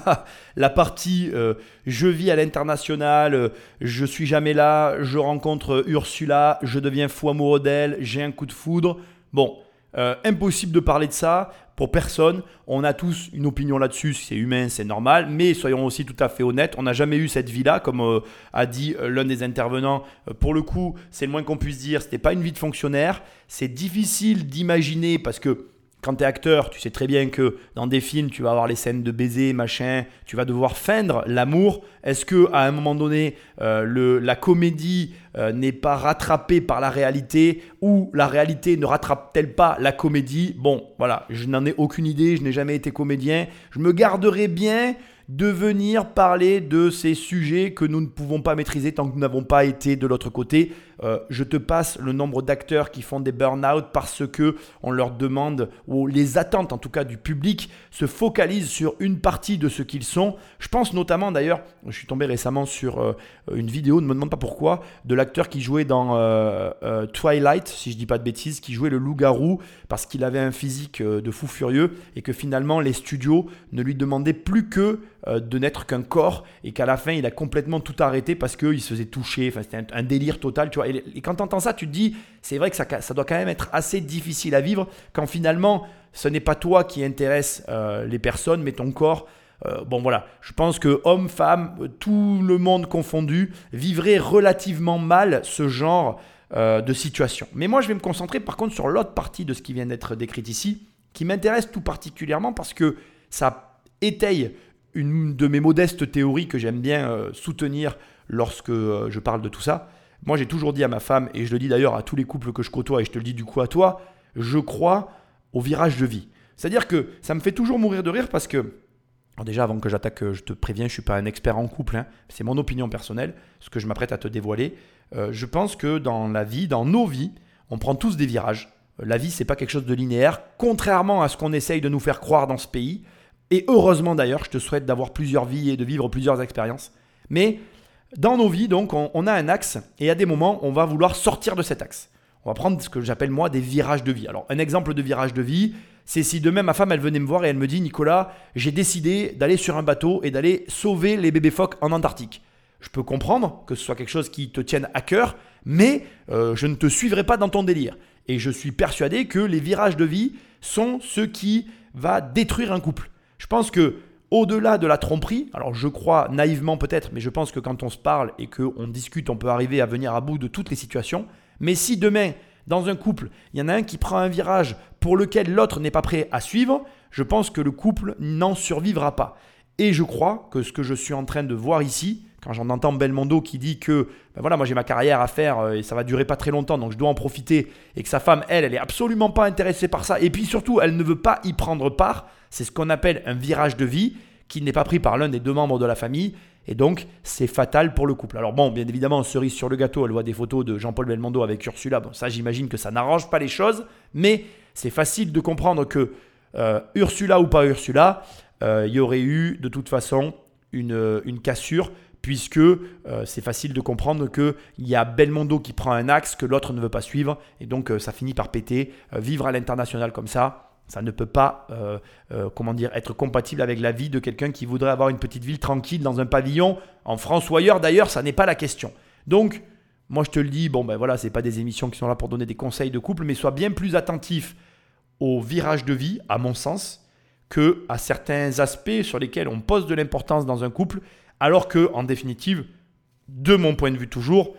(laughs) la partie euh, je vis à l'international, euh, je suis jamais là, je rencontre Ursula, je deviens fou amoureux d'elle, j'ai un coup de foudre. Bon, euh, impossible de parler de ça pour personne. On a tous une opinion là-dessus, c'est humain, c'est normal. Mais soyons aussi tout à fait honnêtes, on n'a jamais eu cette vie-là, comme euh, a dit euh, l'un des intervenants. Euh, pour le coup, c'est le moins qu'on puisse dire. C'était pas une vie de fonctionnaire. C'est difficile d'imaginer parce que quand tu es acteur, tu sais très bien que dans des films, tu vas avoir les scènes de baiser, machin, tu vas devoir feindre l'amour. Est-ce que à un moment donné, euh, le, la comédie euh, n'est pas rattrapée par la réalité ou la réalité ne rattrape-t-elle pas la comédie? Bon, voilà, je n'en ai aucune idée, je n'ai jamais été comédien. Je me garderai bien de venir parler de ces sujets que nous ne pouvons pas maîtriser tant que nous n'avons pas été de l'autre côté. Euh, je te passe le nombre d'acteurs qui font des burn-out parce que on leur demande, ou les attentes en tout cas du public, se focalisent sur une partie de ce qu'ils sont. Je pense notamment d'ailleurs, je suis tombé récemment sur euh, une vidéo, ne me demande pas pourquoi, de l'acteur qui jouait dans euh, Twilight, si je dis pas de bêtises, qui jouait le loup-garou parce qu'il avait un physique de fou furieux et que finalement les studios ne lui demandaient plus que de n'être qu'un corps et qu'à la fin il a complètement tout arrêté parce qu'il se faisait toucher, enfin, c'était un, un, délire total, tu vois. Et, quand tu entends ça, tu te dis, c'est vrai que ça, doit quand même être assez difficile à vivre quand finalement ce n'est pas toi qui intéresse euh, les personnes, mais ton corps. Euh, bon voilà, je pense que hommes, femmes, tout le monde confondu, vivrait relativement mal ce genre euh, de situation. Mais moi je vais me concentrer par contre sur l'autre partie de ce qui vient d'être décrit ici, qui m'intéresse tout particulièrement parce que ça étaye une de mes modestes théories que j'aime bien euh, soutenir lorsque euh, je parle de tout ça. Moi, j'ai toujours dit à ma femme, et je le dis d'ailleurs à tous les couples que je côtoie, et je te le dis du coup à toi, je crois au virage de vie. C'est-à-dire que ça me fait toujours mourir de rire parce que, déjà avant que j'attaque, euh, je te préviens, je ne suis pas un expert en couple, hein. c'est mon opinion personnelle, ce que je m'apprête à te dévoiler. je pense que dans la vie, dans nos vies, on prend tous des virages. La vie, c'est pas quelque chose de linéaire, contrairement à ce qu'on essaye de nous faire croire dans ce pays. Et heureusement d'ailleurs, je te souhaite d'avoir plusieurs vies et de vivre plusieurs expériences. Mais dans nos vies, donc, on, a un axe et à des moments, on va vouloir sortir de cet axe. On va prendre ce que j'appelle moi des virages de vie. Alors, un exemple de virage de vie, c'est si demain ma femme, elle venait me voir et elle me dit Nicolas, j'ai décidé d'aller sur un bateau et d'aller sauver les bébés phoques en Antarctique. Je peux comprendre que ce soit quelque chose qui te tienne à cœur, mais euh, je ne te suivrai pas dans ton délire. Et je suis persuadé que les virages de vie sont ce qui va détruire un couple. Je pense que au-delà de la tromperie, alors je crois naïvement peut-être, mais je pense que quand on se parle et qu'on discute, on peut arriver à venir à bout de toutes les situations. Mais si demain, dans un couple, il y en a un qui prend un virage pour lequel l'autre n'est pas prêt à suivre, je pense que le couple n'en survivra pas. Et je crois que ce que je suis en train de voir ici, quand j'en entends Belmondo qui dit que ben voilà, moi j'ai ma carrière à faire euh, et ça va durer pas très longtemps, donc je dois en profiter, et que sa femme, elle, elle est absolument pas intéressée par ça, et puis surtout, elle ne veut pas y prendre part, c'est ce qu'on appelle un virage de vie qui n'est pas pris par l'un des deux membres de la famille, et donc c'est fatal pour le couple. Alors bon, bien évidemment, cerise sur le gâteau, elle voit des photos de Jean-Paul Belmondo avec Ursula, bon ça j'imagine que ça n'arrange pas les choses, mais c'est facile de comprendre que euh, Ursula ou pas Ursula, euh, il y aurait eu de toute façon une, une cassure puisque euh, c'est facile de comprendre qu'il y a Belmondo qui prend un axe que l'autre ne veut pas suivre, et donc euh, ça finit par péter. Euh, vivre à l'international comme ça, ça ne peut pas, comment dire, être compatible avec la vie de quelqu'un qui voudrait avoir une petite ville tranquille dans un pavillon, en France ou ailleurs d'ailleurs, ça n'est pas la question. Donc, moi je te le dis, bon ben voilà, c'est pas des émissions qui sont là pour donner des conseils de couple, mais sois bien plus attentif au virage de vie, à mon sens, que à certains aspects sur lesquels on pose de l'importance dans un couple alors que, en définitive, de mon point de vue toujours,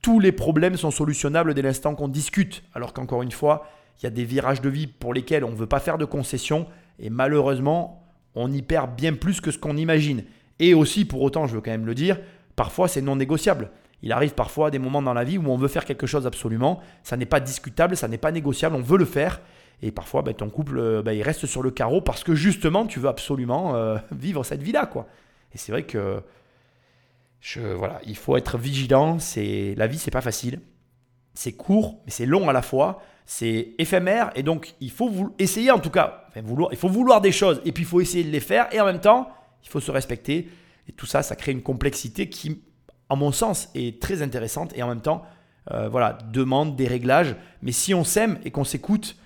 tous les problèmes sont solutionnables dès l'instant qu'on discute. Alors qu'encore une fois, il y a des virages de vie pour lesquels on ne veut pas faire de concessions et malheureusement, on y perd bien plus que ce qu'on imagine. Et aussi, pour autant, je veux quand même le dire, parfois c'est non négociable. Il arrive parfois des moments dans la vie où on veut faire quelque chose absolument, ça n'est pas discutable, ça n'est pas négociable, on veut le faire. Et parfois, ben, ton couple, euh, ben, il reste sur le carreau parce que justement, tu veux absolument euh, (laughs) vivre cette vie-là. quoi. Et c'est vrai que voilà, il faut être vigilant. C'est la vie, c'est pas facile. C'est court, mais c'est long à la fois. C'est éphémère et donc il faut essayer en tout cas. il faut vouloir des choses et puis il faut essayer de les faire et en même temps il faut se respecter. Et tout ça, ça crée une complexité qui, en mon sens, est très intéressante et en même temps, euh, voilà, demande des réglages. Mais si on s'aime et qu'on s'écoute,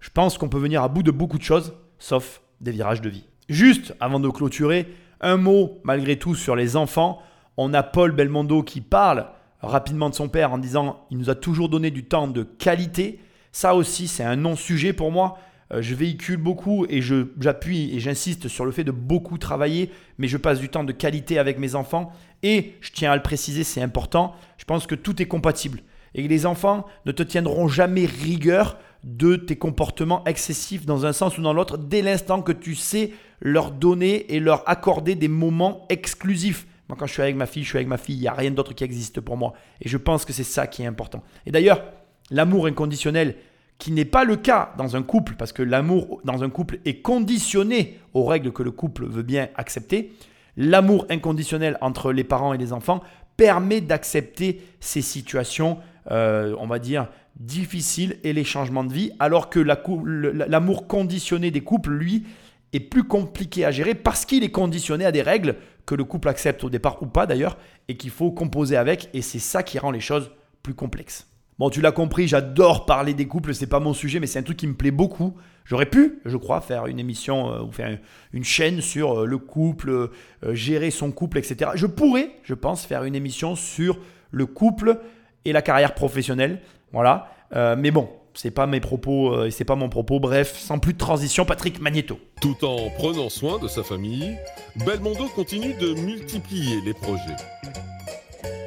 je pense qu'on peut venir à bout de beaucoup de choses, sauf des virages de vie. Juste avant de clôturer, un mot, malgré tout, sur les enfants. On a Paul Belmondo qui parle rapidement de son père en disant il nous a toujours donné du temps de qualité. Ça aussi, c'est un non-sujet pour moi. Euh, je véhicule beaucoup et j'appuie et j'insiste sur le fait de beaucoup travailler, mais je passe du temps de qualité avec mes enfants. Et je tiens à le préciser, c'est important, je pense que tout est compatible. Et les enfants ne te tiendront jamais rigueur de tes comportements excessifs dans un sens ou dans l'autre dès l'instant que tu sais leur donner et leur accorder des moments exclusifs. Moi, quand je suis avec ma fille, je suis avec ma fille. Il n'y a rien d'autre qui existe pour moi. Et je pense que c'est ça qui est important. Et d'ailleurs, l'amour inconditionnel, qui n'est pas le cas dans un couple, parce que l'amour dans un couple est conditionné aux règles que le couple veut bien accepter, l'amour inconditionnel entre les parents et les enfants permet d'accepter ces situations, euh, on va dire, difficiles et les changements de vie, alors que l'amour conditionné des couples, lui, est plus compliqué à gérer parce qu'il est conditionné à des règles que le couple accepte au départ ou pas d'ailleurs, et qu'il faut composer avec, et c'est ça qui rend les choses plus complexes. Bon, tu l'as compris, j'adore parler des couples, c'est pas mon sujet, mais c'est un truc qui me plaît beaucoup. J'aurais pu, je crois, faire une émission euh, ou faire une chaîne sur euh, le couple, euh, gérer son couple, etc. Je pourrais, je pense, faire une émission sur le couple et la carrière professionnelle. Voilà. mais bon, c'est pas mes propos et c'est pas mon propos. Bref, sans plus de transition, Patrick Magneto. Tout en prenant soin de sa famille, Belmondo continue de multiplier les projets.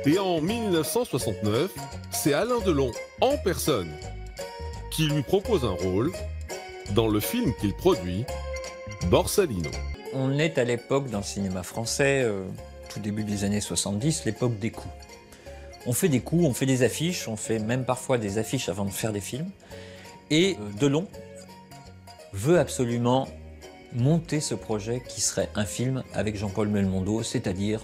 Et en 1969, c'est Alain Delon, en personne, qui lui propose un rôle dans le film qu'il produit, Borsalino. On est à l'époque dans le cinéma français, euh, tout début des années 70, l'époque des coups. On fait des coups, on fait des affiches, on fait même parfois des affiches avant de faire des films. Et euh, Delon veut absolument monter ce projet qui serait un film avec Jean-Paul Belmondo, c'est-à-dire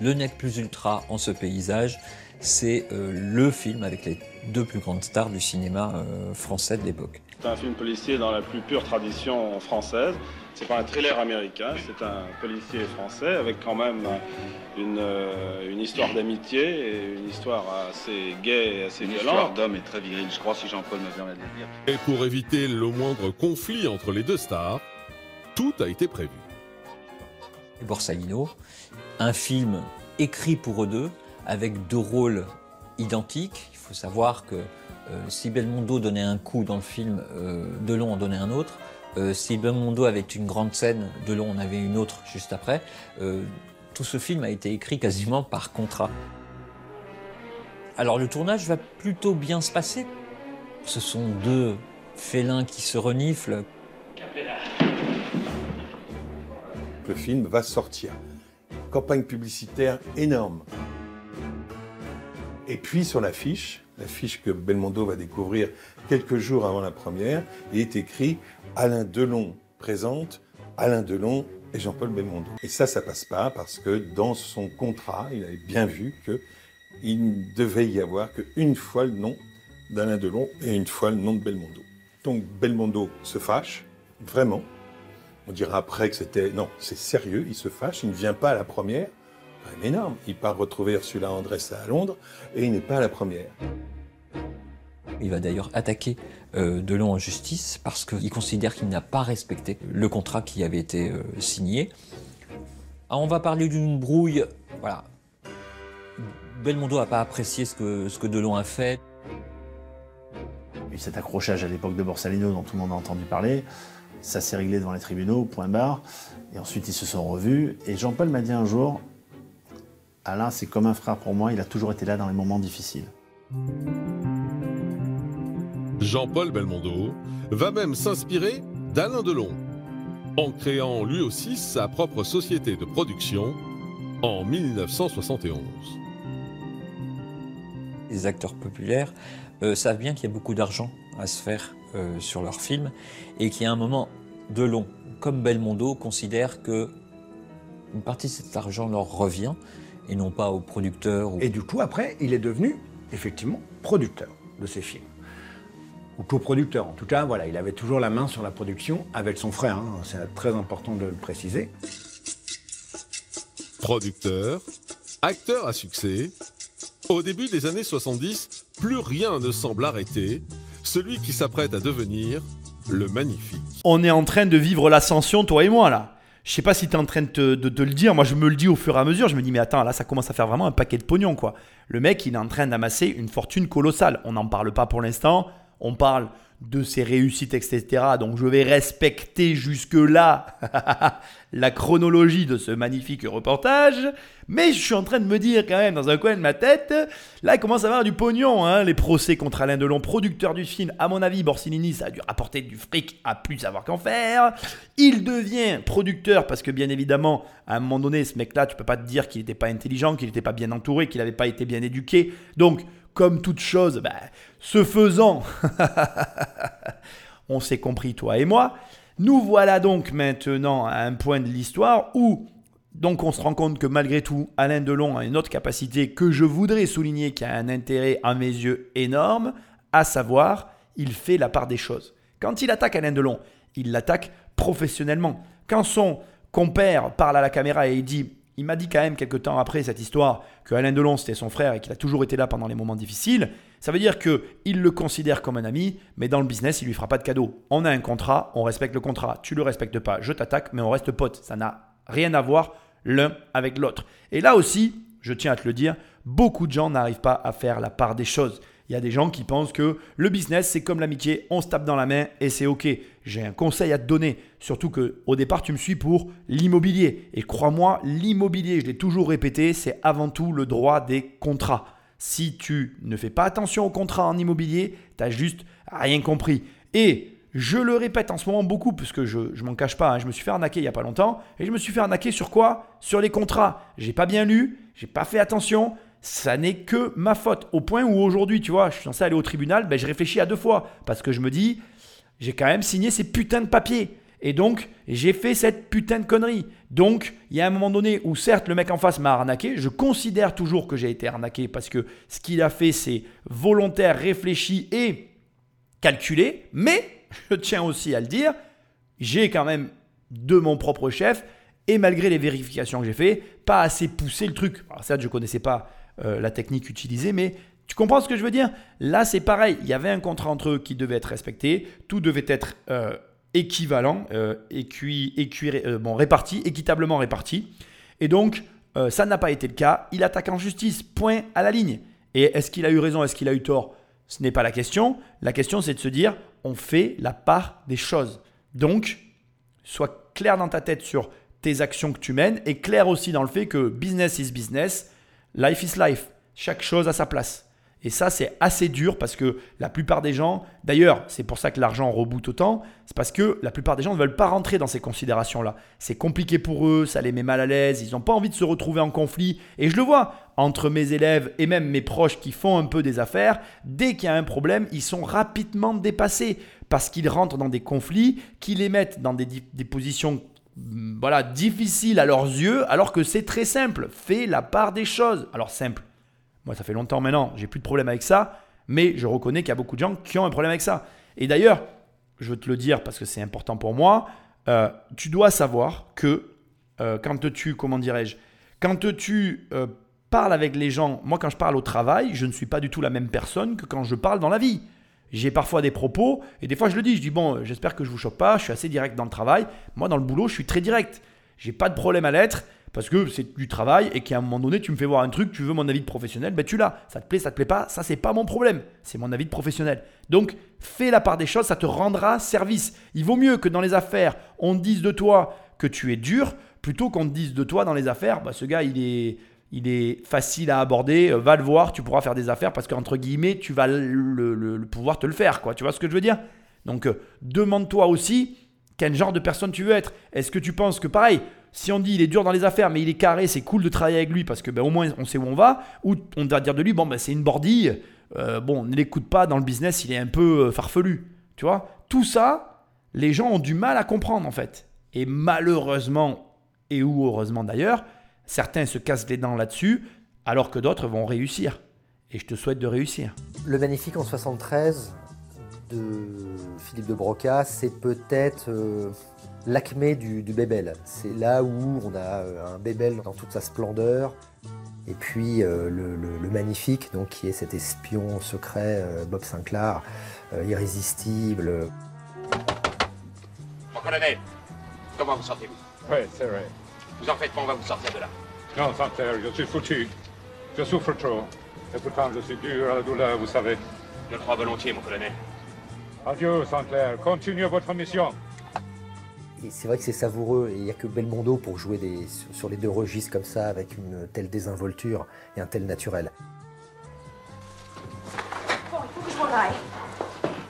le nec plus ultra en ce paysage, c'est euh, le film avec les deux plus grandes stars du cinéma euh, français de l'époque. C'est un film policier dans la plus pure tradition française. C'est pas un thriller américain, c'est un policier français avec quand même une, euh, une histoire d'amitié et une histoire assez gaie et assez une violente. histoire d'homme et très viril, je crois, si Jean-Paul me permet de le dire. Et pour éviter le moindre conflit entre les deux stars, tout a été prévu. Borsalino, un film écrit pour eux deux, avec deux rôles identiques. Il faut savoir que euh, si Belmondo donnait un coup dans le film, euh, Delon en donnait un autre. Euh, si Belmondo avait une grande scène, Delon en avait une autre juste après. Euh, tout ce film a été écrit quasiment par contrat. Alors le tournage va plutôt bien se passer. Ce sont deux félins qui se reniflent. Le film va sortir. Campagne publicitaire énorme. Et puis sur l'affiche, l'affiche que Belmondo va découvrir quelques jours avant la première, il est écrit Alain Delon présente Alain Delon et Jean-Paul Belmondo. Et ça, ça passe pas parce que dans son contrat, il avait bien vu que il ne devait y avoir qu'une fois le nom d'Alain Delon et une fois le nom de Belmondo. Donc Belmondo se fâche, vraiment. On dira après que c'était... Non, c'est sérieux, il se fâche, il ne vient pas à la première. Quand même énorme. Il part retrouver Ursula Andressa à Londres et il n'est pas à la première. Il va d'ailleurs attaquer euh, Delon en justice parce qu'il considère qu'il n'a pas respecté le contrat qui avait été euh, signé. Ah, on va parler d'une brouille. Voilà. Belmondo n'a pas apprécié ce que, ce que Delon a fait. Et cet accrochage à l'époque de Borsalino dont tout le monde a entendu parler, ça s'est réglé devant les tribunaux, point barre. Et ensuite, ils se sont revus. Et Jean-Paul m'a dit un jour Alain, c'est comme un frère pour moi, il a toujours été là dans les moments difficiles. Jean-Paul Belmondo va même s'inspirer d'Alain Delon, en créant lui aussi sa propre société de production en 1971. Les acteurs populaires euh, savent bien qu'il y a beaucoup d'argent à se faire euh, sur leurs films et qu'il y a un moment, Delon comme Belmondo considèrent que une partie de cet argent leur revient et non pas aux producteurs. ou- Et du coup, après, il est devenu effectivement producteur de ces films. Ou coproducteur. En tout cas, voilà, il avait toujours la main sur la production avec son frère. hein. C'est très important de le préciser. Producteur, acteur à succès, au début des années 70, plus rien ne semble arrêter celui qui s'apprête à devenir le magnifique. On est en train de vivre l'ascension, toi et moi, là. Je sais pas si tu es en train de te, le dire. Moi, je me le dis au fur et à mesure. Je me dis, mais attends, là, ça commence à faire vraiment un paquet de pognon, quoi. Le mec, il est en train d'amasser une fortune colossale. On n'en parle pas pour l'instant. On parle de ses réussites, etc. Donc je vais respecter jusque-là (laughs) la chronologie de ce magnifique reportage. Mais je suis en train de me dire quand même dans un coin de ma tête, là il commence à avoir du pognon. Hein, les procès contre Alain Delon, producteur du film. À mon avis, Borsalini, ça a dû rapporter du fric à plus savoir qu'en faire. Il devient producteur parce que bien évidemment, à un moment donné, ce mec-là, tu peux pas te dire qu'il n'était pas intelligent, qu'il n'était pas bien entouré, qu'il n'avait pas été bien éduqué. Donc, comme toute chose, bah, ce faisant, (laughs) on s'est compris toi et moi. Nous voilà donc maintenant à un point de l'histoire où donc on se rend compte que malgré tout, Alain Delon a une autre capacité que je voudrais souligner qui a un intérêt à mes yeux énorme, à savoir, il fait la part des choses. Quand il attaque Alain Delon, il l'attaque professionnellement. Quand son compère parle à la caméra et il dit il m'a dit quand même quelques temps après cette histoire que Alain Delon c'était son frère et qu'il a toujours été là pendant les moments difficiles. Ça veut dire que il le considère comme un ami, mais dans le business il lui fera pas de cadeau. On a un contrat, on respecte le contrat. Tu le respectes pas, je t'attaque, mais on reste potes. Ça n'a rien à voir l'un avec l'autre. Et là aussi, je tiens à te le dire, beaucoup de gens n'arrivent pas à faire la part des choses. Il y a des gens qui pensent que le business, c'est comme l'amitié, on se tape dans la main et c'est OK. J'ai un conseil à te donner, surtout que au départ, tu me suis pour l'immobilier. Et crois-moi, l'immobilier, je l'ai toujours répété, c'est avant tout le droit des contrats. Si tu ne fais pas attention aux contrats en immobilier, tu n'as juste rien compris. Et je le répète en ce moment beaucoup, puisque je ne m'en cache pas, hein, je me suis fait arnaquer il n'y a pas longtemps. Et je me suis fait arnaquer sur quoi? Sur les contrats. J'ai pas bien lu, j'ai pas fait attention ça n'est que ma faute. Au point où aujourd'hui, tu vois, je suis censé aller au tribunal, ben, je réfléchis à deux fois. Parce que je me dis, j'ai quand même signé ces putains de papiers. Et donc, j'ai fait cette putain de connerie. Donc, il y a un moment donné où, certes, le mec en face m'a arnaqué. Je considère toujours que j'ai été arnaqué parce que ce qu'il a fait, c'est volontaire, réfléchi et calculé. Mais, (laughs) je tiens aussi à le dire, j'ai quand même de mon propre chef et malgré les vérifications que j'ai fait, pas assez poussé le truc. Alors ça, je ne connaissais pas euh, la technique utilisée, mais tu comprends ce que je veux dire? Là, c'est pareil. Il y avait un contrat entre eux qui devait être respecté. Tout devait être euh, équivalent, euh, bon, réparti, équitablement réparti. Et donc, ça n'a pas été le cas. Il attaque en justice, point à la ligne. Et est-ce qu'il a eu raison Est-ce qu'il a eu tort? Ce n'est pas la question. La question, c'est de se dire, on fait la part des choses. Donc, sois clair dans ta tête sur tes actions que tu mènes et clair aussi dans le fait que business is business Life is life. Chaque chose a sa place. Et ça, c'est assez dur parce que la plupart des gens, d'ailleurs, c'est pour ça que l'argent reboot autant, c'est parce que la plupart des gens ne veulent pas rentrer dans ces considérations-là. C'est compliqué pour eux, ça les met mal à l'aise, ils n'ont pas envie de se retrouver en conflit. Et je le vois entre mes élèves et même mes proches qui font un peu des affaires, dès qu'il y a un problème, ils sont rapidement dépassés parce qu'ils rentrent dans des conflits qui les mettent dans des, des positions Mm, voilà, difficile à leurs yeux, alors que c'est très simple. Fais la part des choses. Alors simple. Moi, ça fait longtemps maintenant, j'ai plus de problème avec ça, mais je reconnais qu'il y a beaucoup de gens qui ont un problème avec ça. Et d'ailleurs, je veux te le dire parce que c'est important pour moi, euh, tu dois savoir que euh, quand tu, comment dirais-je, quand tu euh, parles avec les gens, moi quand je parle au travail, je ne suis pas du tout la même personne que quand je parle dans la vie. J'ai parfois des propos, et des fois je le dis, je dis bon, j'espère que je vous choque pas, je suis assez direct dans le travail. Moi, dans le boulot, je suis très direct. J'ai pas de problème à l'être, parce que c'est du travail, et qu'à un moment donné, tu me fais voir un truc, tu veux mon avis professionnel, ben tu l'as. Ça te plaît, ça te plaît pas, ça c'est pas mon problème, c'est mon avis de professionnel. Donc, fais la part des choses, ça te rendra service. Il vaut mieux que dans les affaires, on dise de toi que tu es dur, plutôt qu'on te dise de toi dans les affaires, bah, ce gars, il est il est facile à aborder, euh, va le voir, tu pourras faire des affaires parce qu'entre guillemets, tu vas le, pouvoir te le faire, quoi. Tu vois ce que je veux dire? Donc, euh, demande-toi aussi quel genre de personne tu veux être. Est-ce que tu penses que pareil, si on dit il est dur dans les affaires, mais il est carré, c'est cool de travailler avec lui parce que ben, au moins on sait où on va, ou on va dire de lui, bon, ben, c'est une bordille, euh, bon, ne l'écoute pas dans le business, il est un peu farfelu. Tu vois? Tout ça, les gens ont du mal à comprendre en fait. Et malheureusement, et ou heureusement d'ailleurs, Certains se cassent les dents là-dessus, alors que d'autres vont réussir. Et je te souhaite de réussir. Le Magnifique en 73 de Philippe de Broca, c'est peut-être euh, l'acmé du, bébel. C'est là où on a euh, un bébel dans toute sa splendeur, et puis euh, le, Magnifique, donc, qui est cet espion secret, Bob Sinclair, irrésistible. Mon colonel, comment vous sentez-vous? Oui, c'est vrai. Vous en faites pas, on va vous sortir de là. Non, Santerre, je suis foutu. Je souffre trop. Et pourtant, je suis dur à la douleur, vous savez. Je le crois volontiers, mon colonel. Adieu, Sinclair. Continuez votre mission. C'est vrai que c'est savoureux, et il n'y a que Belmondo pour jouer des, sur, les deux registres comme ça, avec une telle désinvolture et un tel naturel. Bon, il faut que je m'en aille.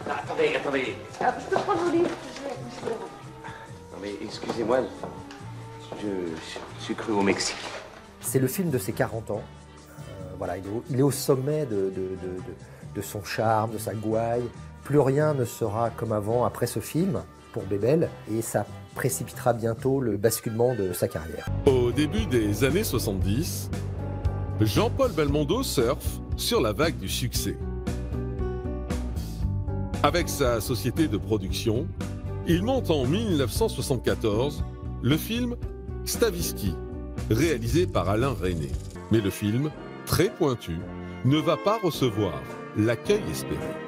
Attendez, attendez. Ah, je peux prendre vos livres je vais- Non mais excusez-moi, je, je suis cru au Mexique. C'est le film de ses 40 ans. Euh, voilà, il est, au, il est au sommet de, de- de- de- de son charme, de sa gouaille. Plus rien ne sera comme avant après ce film et ça précipitera bientôt le basculement de sa carrière. Au début des années 70, Jean-Paul Belmondo surfe sur la vague du succès. Avec sa société de production, il monte en 1974 le film Stavisky, réalisé par Alain René. Mais le film, très pointu, ne va pas recevoir l'accueil espéré.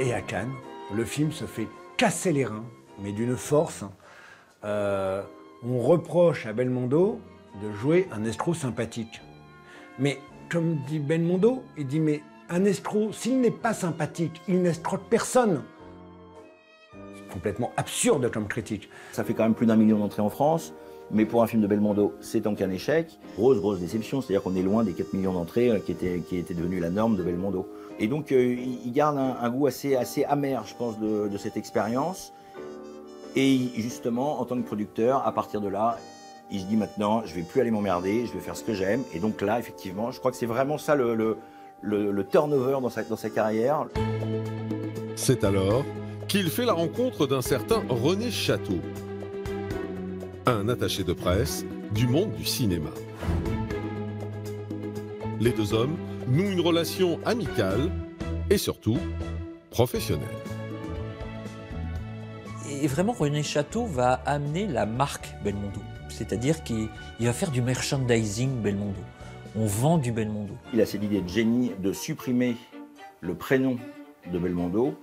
Et à Cannes, le film se fait casser les reins, mais d'une force. Euh, on reproche à Belmondo de jouer un escroc sympathique. Mais comme dit Belmondo, il dit mais un escroc, s'il n'est pas sympathique, il n'escroque personne. C'est complètement absurde comme critique. Ça fait quand même plus d'un million d'entrées en France, mais pour un film de Belmondo, c'est donc un échec. Grosse, grosse déception, c'est-à-dire qu'on est loin des 4 millions d'entrées euh, qui étaient, qui devenues la norme de Belmondo. Et donc, euh, il garde un, goût assez, assez amer, je pense, de, cette expérience. Et justement, en tant que producteur, à partir de là, il se dit maintenant, je vais plus aller m'emmerder, je vais faire ce que j'aime. Et donc là, effectivement, je crois que c'est vraiment ça le, le, le- le turnover dans sa, dans sa carrière. C'est alors qu'il fait la rencontre d'un certain René Château, un attaché de presse du monde du cinéma. Les deux hommes nouent une relation amicale et surtout professionnelle. Et vraiment, René Château va amener la marque Belmondo. C'est-à-dire qu'il il va faire du merchandising Belmondo. On vend du Belmondo. Il a cette idée de génie de supprimer le prénom de Belmondo.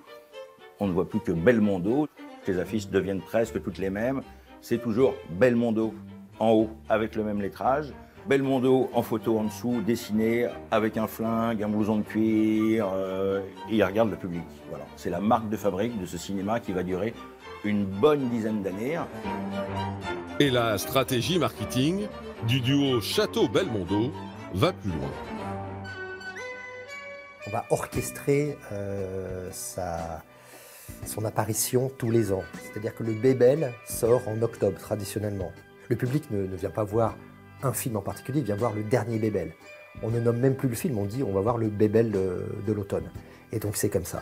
On ne voit plus que Belmondo. Les affiches deviennent presque toutes les mêmes. C'est toujours Belmondo en haut avec le même lettrage. Belmondo en photo en dessous, dessiné avec un flingue, un blouson de cuir, euh, et il regarde le public. Voilà. C'est la marque de fabrique de ce cinéma qui va durer une bonne dizaine d'années. Et la stratégie marketing du duo Château-Belmondo va plus loin. On va orchestrer euh, sa- son apparition tous les ans. C'est-à-dire que le Bébel sort en octobre traditionnellement. Le public ne, vient pas voir un film en particulier, il vient voir le dernier Bébel. On ne nomme même plus le film, on dit on va voir le Bébel de, l'automne. Et donc c'est comme ça.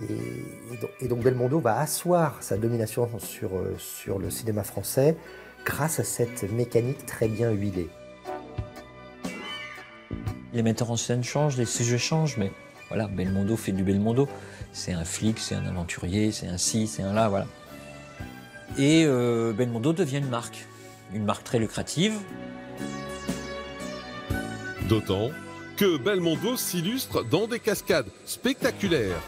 Et, et donc, et donc Belmondo va asseoir sa domination sur, euh, sur le cinéma français grâce à cette mécanique très bien huilée. Les metteurs en scène changent, les sujets changent, mais voilà, Belmondo fait du Belmondo. C'est un flic, c'est un aventurier, c'est un ci, c'est un là, voilà. Et euh, Belmondo devient une marque, une marque très lucrative. D'autant que Belmondo s'illustre dans des cascades spectaculaires,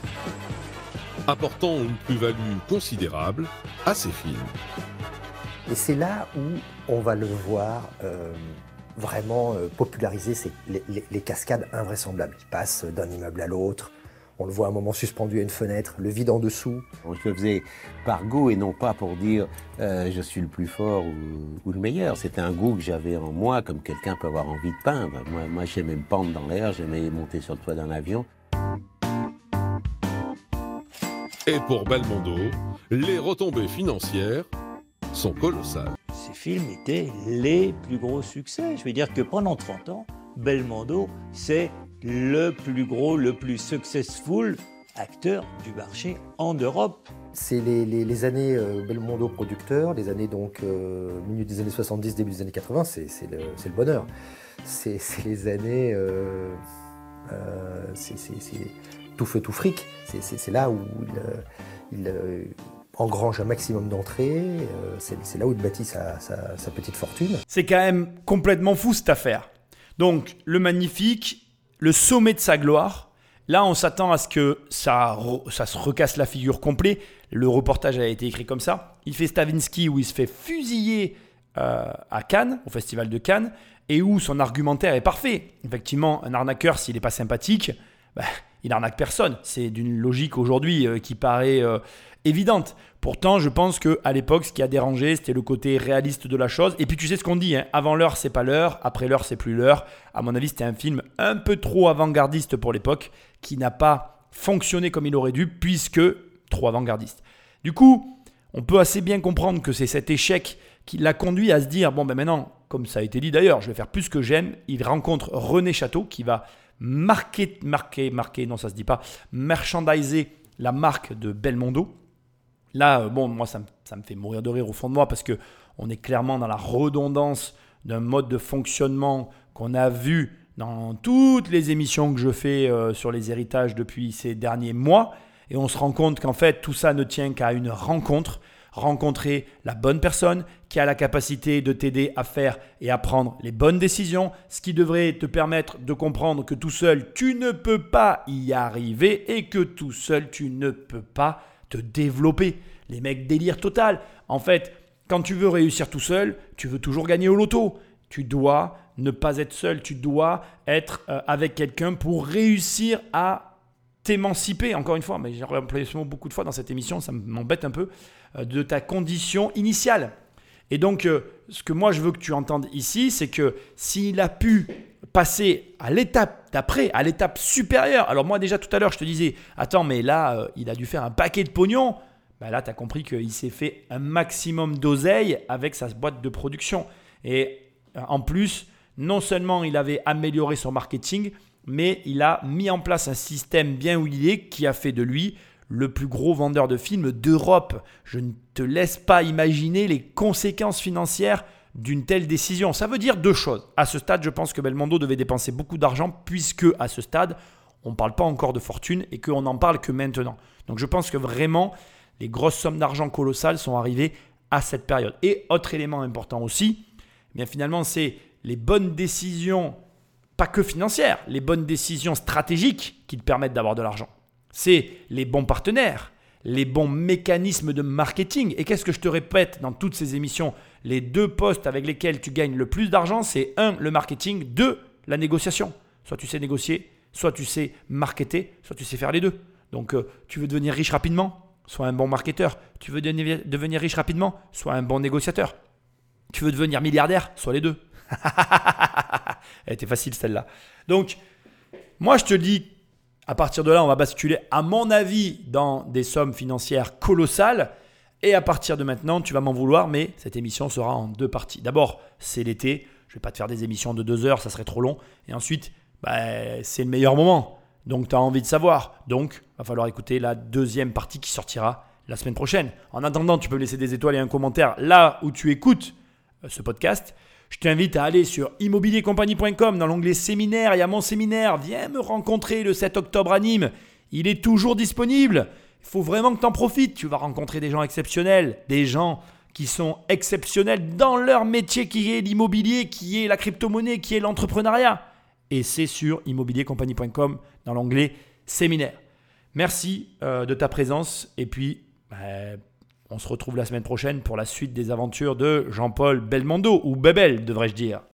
apportant une plus-value considérable à ses films. Et c'est là où on va le voir euh, vraiment euh, populariser les, les- les cascades invraisemblables. Il passe d'un immeuble à l'autre, on le voit un moment suspendu à une fenêtre, le vide en dessous. Je le faisais par goût et non pas pour dire euh, je suis le plus fort ou, ou le meilleur. C'était un goût que j'avais en moi, comme quelqu'un peut avoir envie de peindre. Moi, moi j'aimais me pendre dans l'air, j'aimais monter sur le toit d'un avion. Et pour Belmondo, les retombées financières sont colossales. Ces films étaient les plus gros succès. Je veux dire que pendant 30 ans, Belmondo, c'est le plus gros, le plus successful acteur du marché en Europe. C'est les, les- les années euh, Belmondo producteur, les années donc euh, milieu des années 70, début des années 80, c'est le, bonheur. (laughs) C'est les années, euh, euh, c'est tout feu tout fric. C'est- là où il, il, engrange un maximum d'entrées. euh, c'est c'est là où il bâtit sa, sa- sa petite fortune. C'est quand même complètement fou cette affaire. Donc, le magnifique, le sommet de sa gloire. Là, on s'attend à ce que ça, se recasse la figure complet. Le reportage a été écrit comme ça. Il fait Stavinsky où il se fait fusiller euh, à Cannes, au festival de Cannes, et où son argumentaire est parfait. Effectivement, un arnaqueur, s'il n'est pas sympathique, bah, il arnaque personne. C'est d'une logique aujourd'hui euh, qui paraît euh, évidente. Pourtant, je pense que à l'époque, ce qui a dérangé, c'était le côté réaliste de la chose. Et puis, tu sais ce qu'on dit hein, avant l'heure, c'est pas l'heure. Après l'heure, c'est plus l'heure. À mon avis, c'était un film un peu trop avant-gardiste pour l'époque, qui n'a pas fonctionné comme il aurait dû, puisque trop avant-gardiste. Du coup, on peut assez bien comprendre que c'est cet échec qui l'a conduit à se dire bon, ben maintenant, comme ça a été dit d'ailleurs, je vais faire plus que j'aime. Il rencontre René Château qui va marquer, marquer, marquer, non, ça se dit pas, merchandiser la marque de Belmondo. Là, euh, bon, moi, ça, me- fait mourir de rire au fond de moi parce que on est clairement dans la redondance d'un mode de fonctionnement qu'on a vu dans toutes les émissions que je fais euh, sur les héritages depuis ces derniers mois. Et on se rend compte qu'en fait, tout ça ne tient qu'à une rencontre. Rencontrer la bonne personne qui a la capacité de t'aider à faire et à prendre les bonnes décisions, ce qui devrait te permettre de comprendre que tout seul, tu ne peux pas y arriver et que tout seul, tu ne peux pas te développer. Les mecs délire total. En fait, quand tu veux réussir tout seul, tu veux toujours gagner au loto. Tu dois ne pas être seul, tu dois être euh, avec quelqu'un pour réussir à t'émanciper, encore une fois, mais j'ai employé ce mot beaucoup de fois dans cette émission, ça m'embête un peu, euh, de ta condition initiale. Et donc, euh, ce que moi je veux que tu entendes ici, c'est que s'il a pu passer à l'étape d'après, à l'étape supérieure, alors moi déjà tout à l'heure je te disais, attends, mais là, euh, il a dû faire un paquet de pognon, bah là, tu as compris qu'il s'est fait un maximum d'oseille avec sa boîte de production. Et euh, en plus, non seulement il avait amélioré son marketing, mais il a mis en place un système bien huilé qui a fait de lui le plus gros vendeur de films d'Europe. Je ne te laisse pas imaginer les conséquences financières d'une telle décision. Ça veut dire deux choses. À ce stade, je pense que Belmondo devait dépenser beaucoup d'argent puisque à ce stade, on ne parle pas encore de fortune et qu'on n'en parle que maintenant. Donc je pense que vraiment, les grosses sommes d'argent colossales sont arrivées à cette période. Et autre élément important aussi, eh bien finalement, c'est les bonnes décisions, pas que financières, les bonnes décisions stratégiques qui te permettent d'avoir de l'argent. C'est les bons partenaires, les bons mécanismes de marketing. Et qu'est-ce que je te répète dans toutes ces émissions? Les deux postes avec lesquels tu gagnes le plus d'argent, c'est un, le marketing, deux, la négociation. Soit tu sais négocier, soit tu sais marketer, soit tu sais faire les deux. Donc euh, tu veux devenir riche rapidement? Sois un bon marketeur. Tu veux devenir riche rapidement? Sois un bon négociateur. Tu veux devenir milliardaire? Sois les deux. (laughs) Elle était facile celle-là. Donc, moi je te dis, à partir de là, on va basculer, à mon avis, dans des sommes financières colossales. Et à partir de maintenant, tu vas m'en vouloir, mais cette émission sera en deux parties. D'abord, c'est l'été. Je vais pas te faire des émissions de deux heures, ça serait trop long. Et ensuite, bah, c'est le meilleur moment. Donc, tu as envie de savoir. Donc, va falloir écouter la deuxième partie qui sortira la semaine prochaine. En attendant, tu peux laisser des étoiles et un commentaire là où tu écoutes euh, ce podcast. Je t'invite à aller sur immobiliercompagnie.com dans l'onglet séminaire. Il y a mon séminaire. Viens me rencontrer le 7 octobre à Nîmes. Il est toujours disponible. Il faut vraiment que tu en profites. Tu vas rencontrer des gens exceptionnels, des gens qui sont exceptionnels dans leur métier qui est l'immobilier, qui est la crypto-monnaie, qui est l'entrepreneuriat. Et c'est sur immobiliercompagnie.com dans l'onglet séminaire. Merci euh, de ta présence et puis bah, on se retrouve la semaine prochaine pour la suite des aventures de Jean-Paul Belmondo, ou Bebel devrais-je dire.